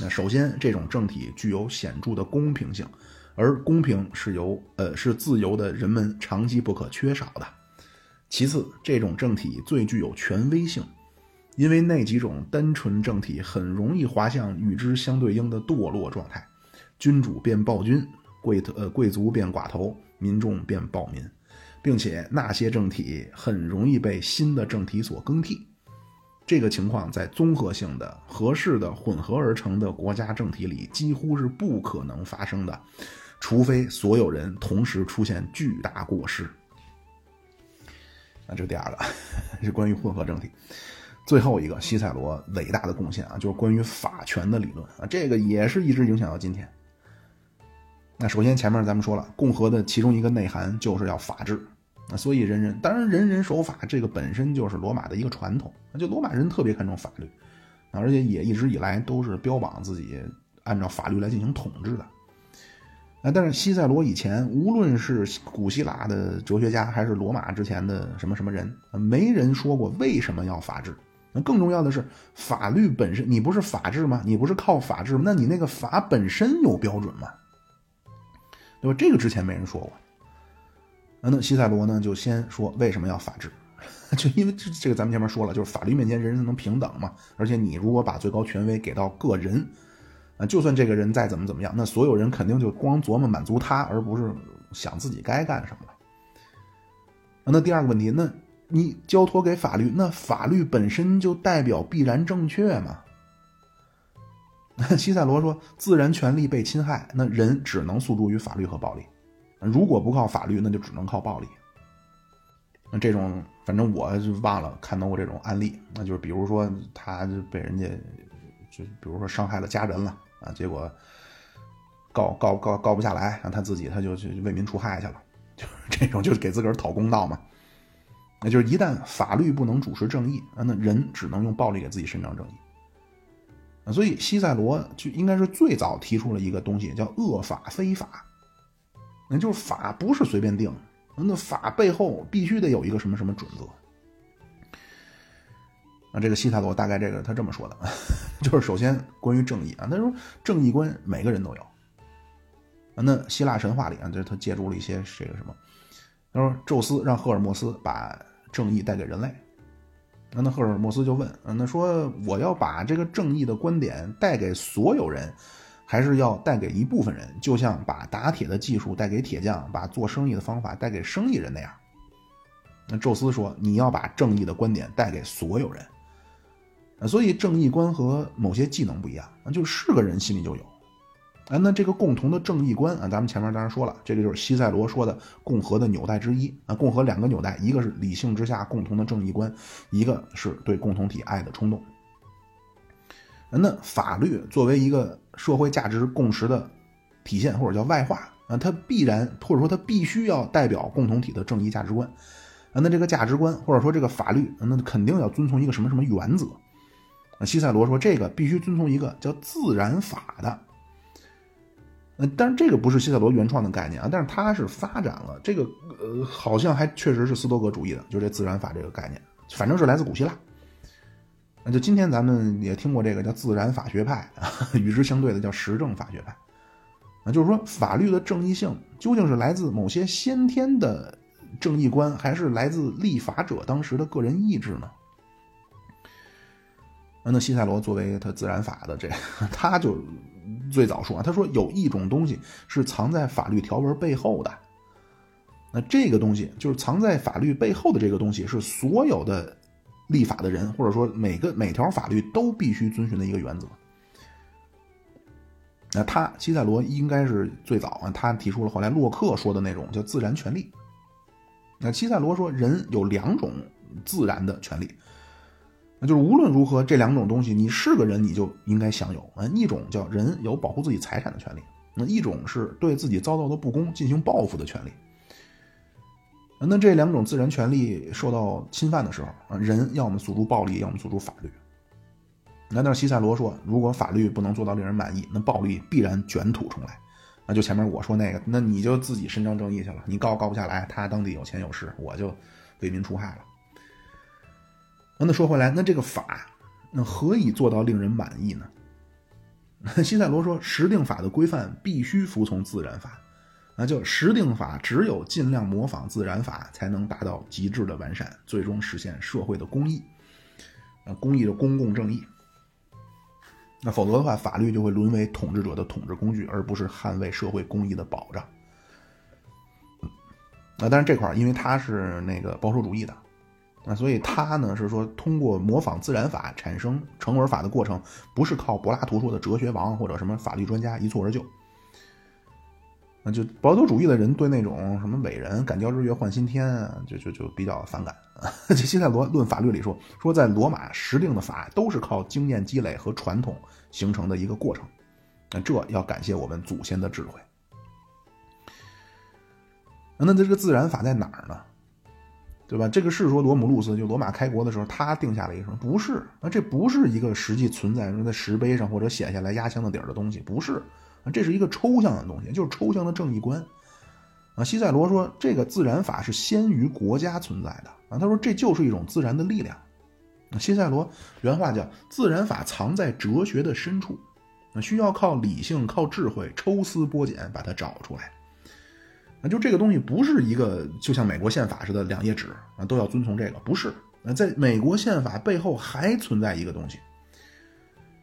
那首先，这种政体具有显著的公平性，而公平是由呃是自由的人们长期不可缺少的。其次，这种政体最具有权威性。因为那几种单纯政体很容易滑向与之相对应的堕落状态，君主变暴君，贵呃贵族变寡头，民众变暴民，并且那些政体很容易被新的政体所更替。这个情况在综合性的、合适的混合而成的国家政体里几乎是不可能发生的，除非所有人同时出现巨大过失。那这第二个 是关于混合政体。最后一个西塞罗伟大的贡献啊，就是关于法权的理论啊，这个也是一直影响到今天。那首先前面咱们说了，共和的其中一个内涵就是要法治啊，所以人人当然人人守法，这个本身就是罗马的一个传统，就罗马人特别看重法律，而且也一直以来都是标榜自己按照法律来进行统治的。啊，但是西塞罗以前，无论是古希腊的哲学家，还是罗马之前的什么什么人，没人说过为什么要法治。那更重要的是，法律本身，你不是法治吗？你不是靠法治吗？那你那个法本身有标准吗？对吧？这个之前没人说过。那西塞罗呢，就先说为什么要法治？就因为这这个咱们前面说了，就是法律面前人人能平等嘛。而且你如果把最高权威给到个人，啊，就算这个人再怎么怎么样，那所有人肯定就光琢磨满足他，而不是想自己该干什么了。那第二个问题，那。你交托给法律，那法律本身就代表必然正确吗？西塞罗说，自然权利被侵害，那人只能诉诸于法律和暴力。如果不靠法律，那就只能靠暴力。那这种，反正我就忘了看到过这种案例。那就是比如说，他被人家就比如说伤害了家人了啊，结果告告告告不下来，那他自己他就去为民除害去了，就是这种，就是给自个儿讨公道嘛。那就是一旦法律不能主持正义，那人只能用暴力给自己伸张正义。所以西塞罗就应该是最早提出了一个东西，叫恶法非法那就是法不是随便定，那法背后必须得有一个什么什么准则。啊，这个西塞罗大概这个他这么说的，就是首先关于正义啊，他说正义观每个人都有。啊，那希腊神话里啊，就是他借助了一些这个什么，他说宙斯让赫尔墨斯把正义带给人类。那那赫尔墨斯就问，那说我要把这个正义的观点带给所有人，还是要带给一部分人？就像把打铁的技术带给铁匠，把做生意的方法带给生意人那样。那宙斯说，你要把正义的观点带给所有人。所以正义观和某些技能不一样，那，就是个人心里就有。啊，那这个共同的正义观啊，咱们前面当然说了，这个就是西塞罗说的共和的纽带之一啊。共和两个纽带，一个是理性之下共同的正义观，一个是对共同体爱的冲动。那法律作为一个社会价值共识的体现或者叫外化啊，它必然或者说它必须要代表共同体的正义价值观啊。那这个价值观或者说这个法律，那肯定要遵从一个什么什么原则。西塞罗说这个必须遵从一个叫自然法的。呃，但是这个不是西塞罗原创的概念啊，但是他是发展了这个，呃，好像还确实是斯多葛主义的，就这自然法这个概念，反正是来自古希腊。那就今天咱们也听过这个叫自然法学派，与之相对的叫实证法学派。啊，就是说法律的正义性究竟是来自某些先天的正义观，还是来自立法者当时的个人意志呢？那西塞罗作为他自然法的这，他就。最早说啊，他说有一种东西是藏在法律条文背后的，那这个东西就是藏在法律背后的这个东西，是所有的立法的人或者说每个每条法律都必须遵循的一个原则。那他西塞罗应该是最早啊，他提出了后来洛克说的那种叫自然权利。那西塞罗说人有两种自然的权利。那就是无论如何，这两种东西，你是个人，你就应该享有。啊，一种叫人有保护自己财产的权利，那一种是对自己遭到的不公进行报复的权利。那这两种自然权利受到侵犯的时候，啊，人要么诉诸暴力，要么诉诸法律。那但是西塞罗说，如果法律不能做到令人满意，那暴力必然卷土重来。那就前面我说那个，那你就自己伸张正义去了，你告告不下来，他当地有钱有势，我就为民除害了。那说回来，那这个法，那何以做到令人满意呢？西塞罗说，实定法的规范必须服从自然法，那就实定法只有尽量模仿自然法，才能达到极致的完善，最终实现社会的公义，啊，公义的公共正义。那否则的话，法律就会沦为统治者的统治工具，而不是捍卫社会公义的保障。那，但是这块因为他是那个保守主义的。那所以他呢是说，通过模仿自然法产生成文法的过程，不是靠柏拉图说的哲学王或者什么法律专家一蹴而就。那就保守主义的人对那种什么伟人敢教日月换新天啊，就就就比较反感。这西塞罗论法律里说，说在罗马时令的法都是靠经验积累和传统形成的一个过程。那这要感谢我们祖先的智慧。那这个自然法在哪儿呢？对吧？这个是说罗姆路斯就罗马开国的时候，他定下了一个什么？不是啊，这不是一个实际存在在石碑上或者写下来压箱的底儿的东西，不是啊，这是一个抽象的东西，就是抽象的正义观啊。西塞罗说，这个自然法是先于国家存在的啊。他说，这就是一种自然的力量。西塞罗原话叫：“自然法藏在哲学的深处，那需要靠理性、靠智慧抽丝剥茧把它找出来。”那就这个东西不是一个就像美国宪法似的两页纸啊，都要遵从这个，不是。那在美国宪法背后还存在一个东西，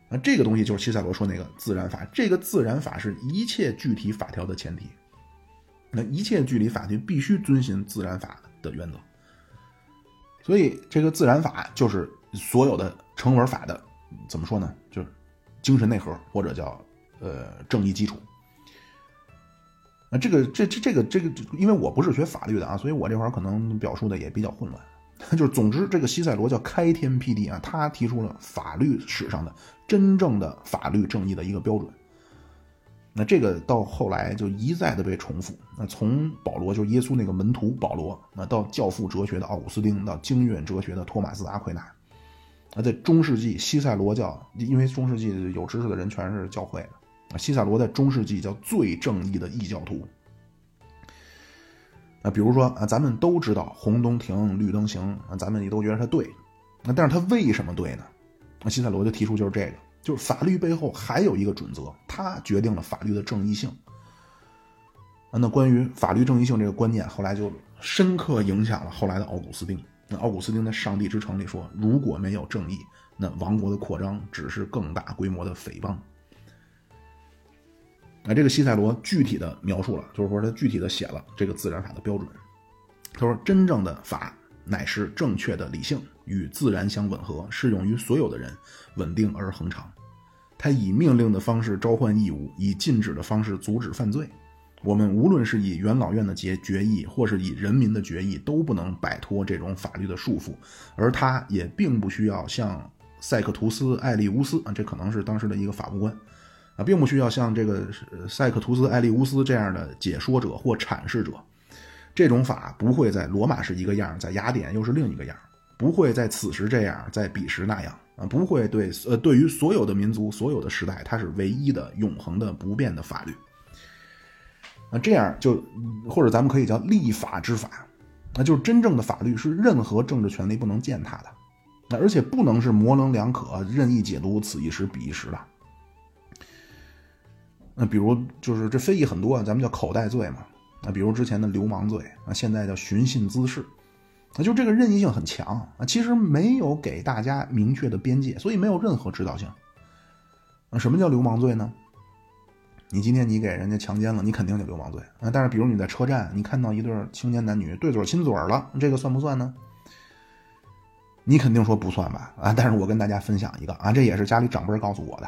啊，这个东西就是西塞罗说那个自然法。这个自然法是一切具体法条的前提，那一切具体法律必须遵循自然法的原则。所以这个自然法就是所有的成文法的怎么说呢？就是精神内核或者叫呃正义基础。那这个这这这个这个，因为我不是学法律的啊，所以我这块可能表述的也比较混乱。就是总之，这个西塞罗叫开天辟地啊，他提出了法律史上的真正的法律正义的一个标准。那这个到后来就一再的被重复。那从保罗就是耶稣那个门徒保罗，那到教父哲学的奥古斯丁，到经院哲学的托马斯阿奎那。那在中世纪，西塞罗教，因为中世纪有知识的人全是教会的。啊西塞罗在中世纪叫最正义的异教徒，啊，比如说啊，咱们都知道红灯停，绿灯行啊，咱们也都觉得它对。那但是它为什么对呢？那西塞罗就提出就是这个，就是法律背后还有一个准则，它决定了法律的正义性。啊，那关于法律正义性这个观念，后来就深刻影响了后来的奥古斯丁。那奥古斯丁在《上帝之城》里说，如果没有正义，那王国的扩张只是更大规模的诽谤。那这个西塞罗具体的描述了，就是说他具体的写了这个自然法的标准。他说，真正的法乃是正确的理性，与自然相吻合，适用于所有的人，稳定而恒长。他以命令的方式召唤义务，以禁止的方式阻止犯罪。我们无论是以元老院的决决议，或是以人民的决议，都不能摆脱这种法律的束缚。而他也并不需要像塞克图斯·艾利乌斯啊，这可能是当时的一个法务官。啊，并不需要像这个塞克图斯·艾利乌斯这样的解说者或阐释者。这种法不会在罗马是一个样，在雅典又是另一个样，不会在此时这样，在彼时那样啊，不会对呃，对于所有的民族、所有的时代，它是唯一的、永恒的、不变的法律。那这样就，或者咱们可以叫立法之法，那就是真正的法律是任何政治权利不能践踏的，那而且不能是模棱两可、任意解读此一时彼一时的。那比如就是这非议很多，咱们叫口袋罪嘛。那比如之前的流氓罪啊，现在叫寻衅滋事，那就这个任意性很强啊。其实没有给大家明确的边界，所以没有任何指导性。那什么叫流氓罪呢？你今天你给人家强奸了，你肯定就流氓罪啊。但是比如你在车站，你看到一对青年男女对嘴亲嘴了，这个算不算呢？你肯定说不算吧？啊，但是我跟大家分享一个啊，这也是家里长辈告诉我的。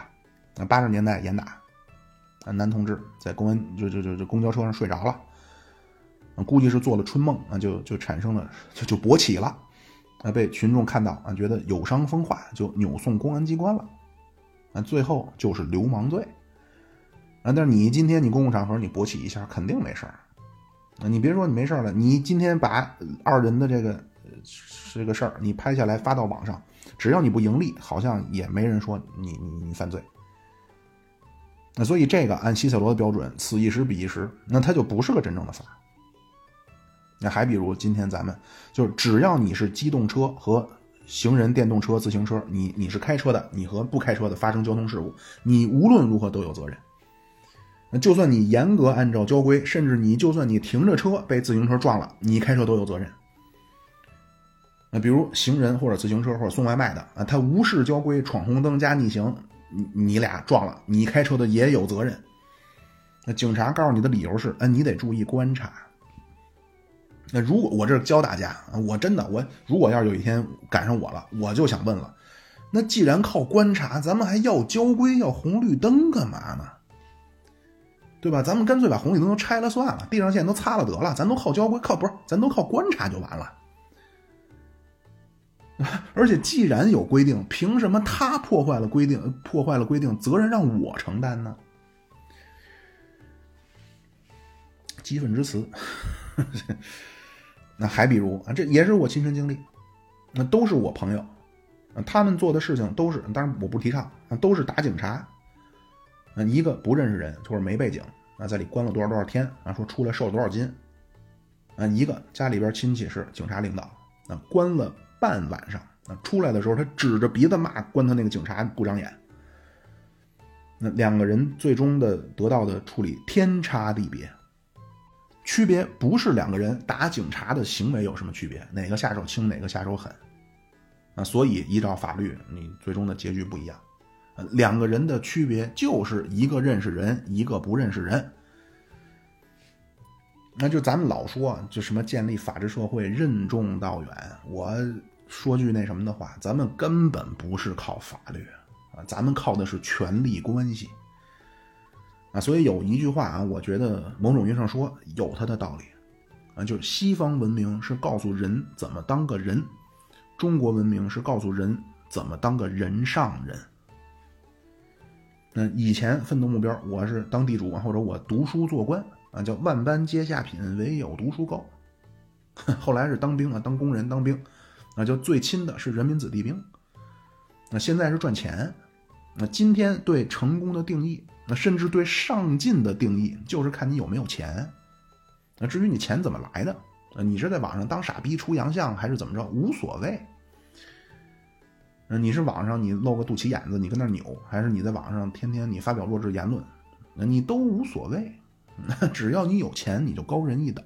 啊，八十年代严打。啊，男同志在公安就就就就公交车上睡着了，估计是做了春梦啊，就就产生了就就勃起了，啊，被群众看到啊，觉得有伤风化，就扭送公安机关了，啊，最后就是流氓罪，啊，但是你今天你公共场合你勃起一下肯定没事儿，啊，你别说你没事了，你今天把二人的这个这个事儿你拍下来发到网上，只要你不盈利，好像也没人说你你你犯罪。那所以这个按希塞罗的标准，此一时彼一时，那它就不是个真正的法。那还比如今天咱们就是只要你是机动车和行人、电动车、自行车，你你是开车的，你和不开车的发生交通事故，你无论如何都有责任。那就算你严格按照交规，甚至你就算你停着车被自行车撞了，你开车都有责任。那比如行人或者自行车或者送外卖的啊，他无视交规，闯红灯加逆行。你你俩撞了，你开车的也有责任。那警察告诉你的理由是，嗯，你得注意观察。那如果我这教大家，我真的我如果要是有一天赶上我了，我就想问了，那既然靠观察，咱们还要交规要红绿灯干嘛呢？对吧？咱们干脆把红绿灯都拆了算了，地上线都擦了得了，咱都靠交规，靠不是？咱都靠观察就完了。而且，既然有规定，凭什么他破坏了规定，破坏了规定，责任让我承担呢？激愤之词。那还比如啊，这也是我亲身经历，那都是我朋友，他们做的事情都是，当然我不提倡，都是打警察。啊，一个不认识人或者没背景，啊，在里关了多少多少天，啊，说出来瘦了多少斤。啊，一个家里边亲戚是警察领导，啊，关了。半晚上，那出来的时候，他指着鼻子骂关他那个警察不长眼。那两个人最终的得到的处理天差地别，区别不是两个人打警察的行为有什么区别，哪个下手轻，哪个下手狠，啊，所以依照法律，你最终的结局不一样。两个人的区别就是一个认识人，一个不认识人。那就咱们老说，就什么建立法治社会任重道远。我说句那什么的话，咱们根本不是靠法律啊，咱们靠的是权力关系啊。所以有一句话啊，我觉得某种意义上说有它的道理啊，就是西方文明是告诉人怎么当个人，中国文明是告诉人怎么当个人上人。那以前奋斗目标，我是当地主或者我读书做官。啊，叫万般皆下品，唯有读书高。后来是当兵啊，当工人当兵，啊，就最亲的是人民子弟兵。那现在是赚钱。那今天对成功的定义，那甚至对上进的定义，就是看你有没有钱。那至于你钱怎么来的，啊你是在网上当傻逼出洋相还是怎么着，无所谓。你是网上你露个肚脐眼子，你跟那扭，还是你在网上天天你发表弱智言论，那你都无所谓。只要你有钱，你就高人一等。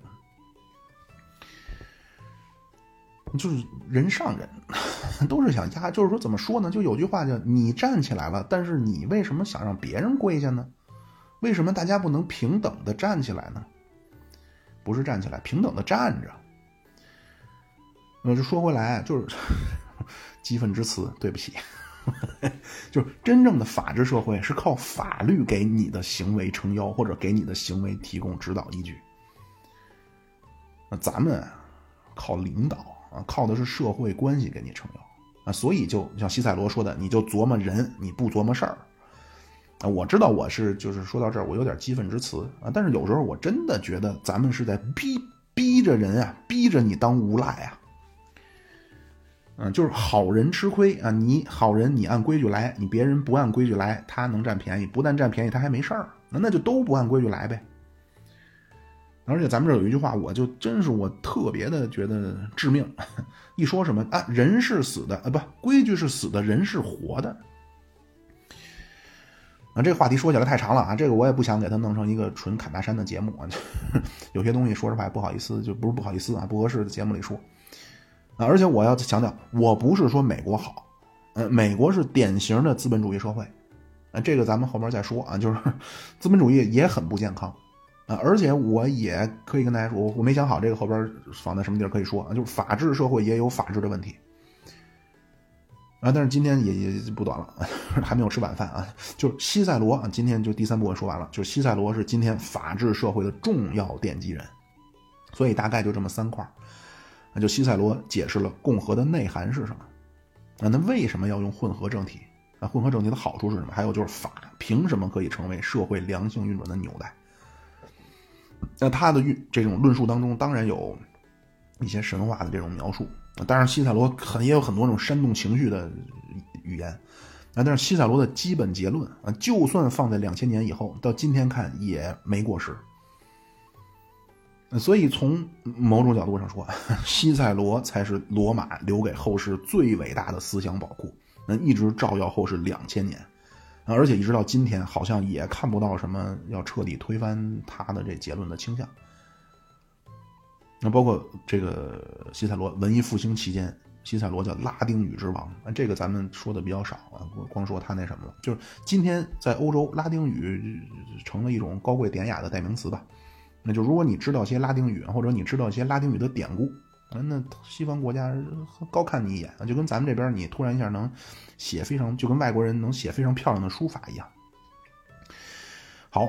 就是人上人，都是想压。就是说，怎么说呢？就有句话叫“你站起来了，但是你为什么想让别人跪下呢？为什么大家不能平等的站起来呢？不是站起来，平等的站着。那就说回来，就是 激愤之词，对不起。就是真正的法治社会是靠法律给你的行为撑腰，或者给你的行为提供指导依据。那咱们靠领导。啊，靠的是社会关系给你撑腰啊，所以就像西塞罗说的，你就琢磨人，你不琢磨事儿啊。我知道我是就是说到这儿，我有点激愤之词啊，但是有时候我真的觉得咱们是在逼逼着人啊，逼着你当无赖啊。嗯，就是好人吃亏啊，你好人你按规矩来，你别人不按规矩来，他能占便宜，不但占便宜他还没事儿，那就都不按规矩来呗。而且咱们这有一句话，我就真是我特别的觉得致命。一说什么啊，人是死的啊，不，规矩是死的，人是活的。啊，这个话题说起来太长了啊，这个我也不想给他弄成一个纯侃大山的节目啊。有些东西说实话不好意思，就不是不好意思啊，不合适的节目里说。啊，而且我要强调，我不是说美国好，呃，美国是典型的资本主义社会，啊，这个咱们后边再说啊，就是 资本主义也很不健康。啊，而且我也可以跟大家说，我我没想好这个后边放在什么地儿可以说啊，就是法治社会也有法治的问题啊。但是今天也也不短了，还没有吃晚饭啊。就是西塞罗啊，今天就第三部分说完了，就是西塞罗是今天法治社会的重要奠基人，所以大概就这么三块那就西塞罗解释了共和的内涵是什么啊？那为什么要用混合政体？啊，混合政体的好处是什么？还有就是法凭什么可以成为社会良性运转的纽带？那他的运这种论述当中，当然有一些神话的这种描述。当然，西塞罗很也有很多这种煽动情绪的语言。啊，但是西塞罗的基本结论啊，就算放在两千年以后，到今天看也没过时。所以从某种角度上说，西塞罗才是罗马留给后世最伟大的思想宝库，那一直照耀后世两千年。而且一直到今天，好像也看不到什么要彻底推翻他的这结论的倾向。那包括这个西塞罗文艺复兴期间，西塞罗叫拉丁语之王，这个咱们说的比较少啊，光说他那什么了。就是今天在欧洲，拉丁语成了一种高贵典雅的代名词吧。那就如果你知道些拉丁语，或者你知道一些拉丁语的典故。那西方国家高看你一眼，就跟咱们这边你突然一下能写非常，就跟外国人能写非常漂亮的书法一样。好，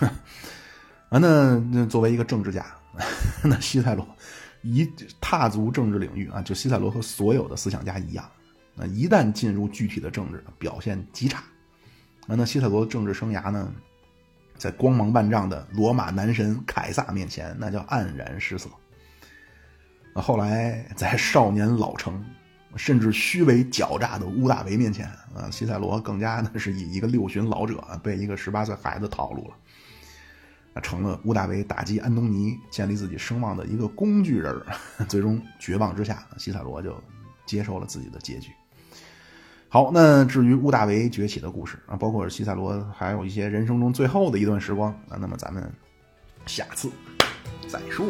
啊，那那作为一个政治家，那西塞罗一踏足政治领域啊，就西塞罗和所有的思想家一样，那一旦进入具体的政治，表现极差。啊，那西塞罗的政治生涯呢，在光芒万丈的罗马男神凯撒面前，那叫黯然失色。后来在少年老成，甚至虚伪狡诈的屋大维面前，啊，西塞罗更加的是以一个六旬老者被一个十八岁孩子套路了，成了屋大维打击安东尼、建立自己声望的一个工具人最终绝望之下，西塞罗就接受了自己的结局。好，那至于屋大维崛起的故事啊，包括西塞罗还有一些人生中最后的一段时光啊，那么咱们下次再说。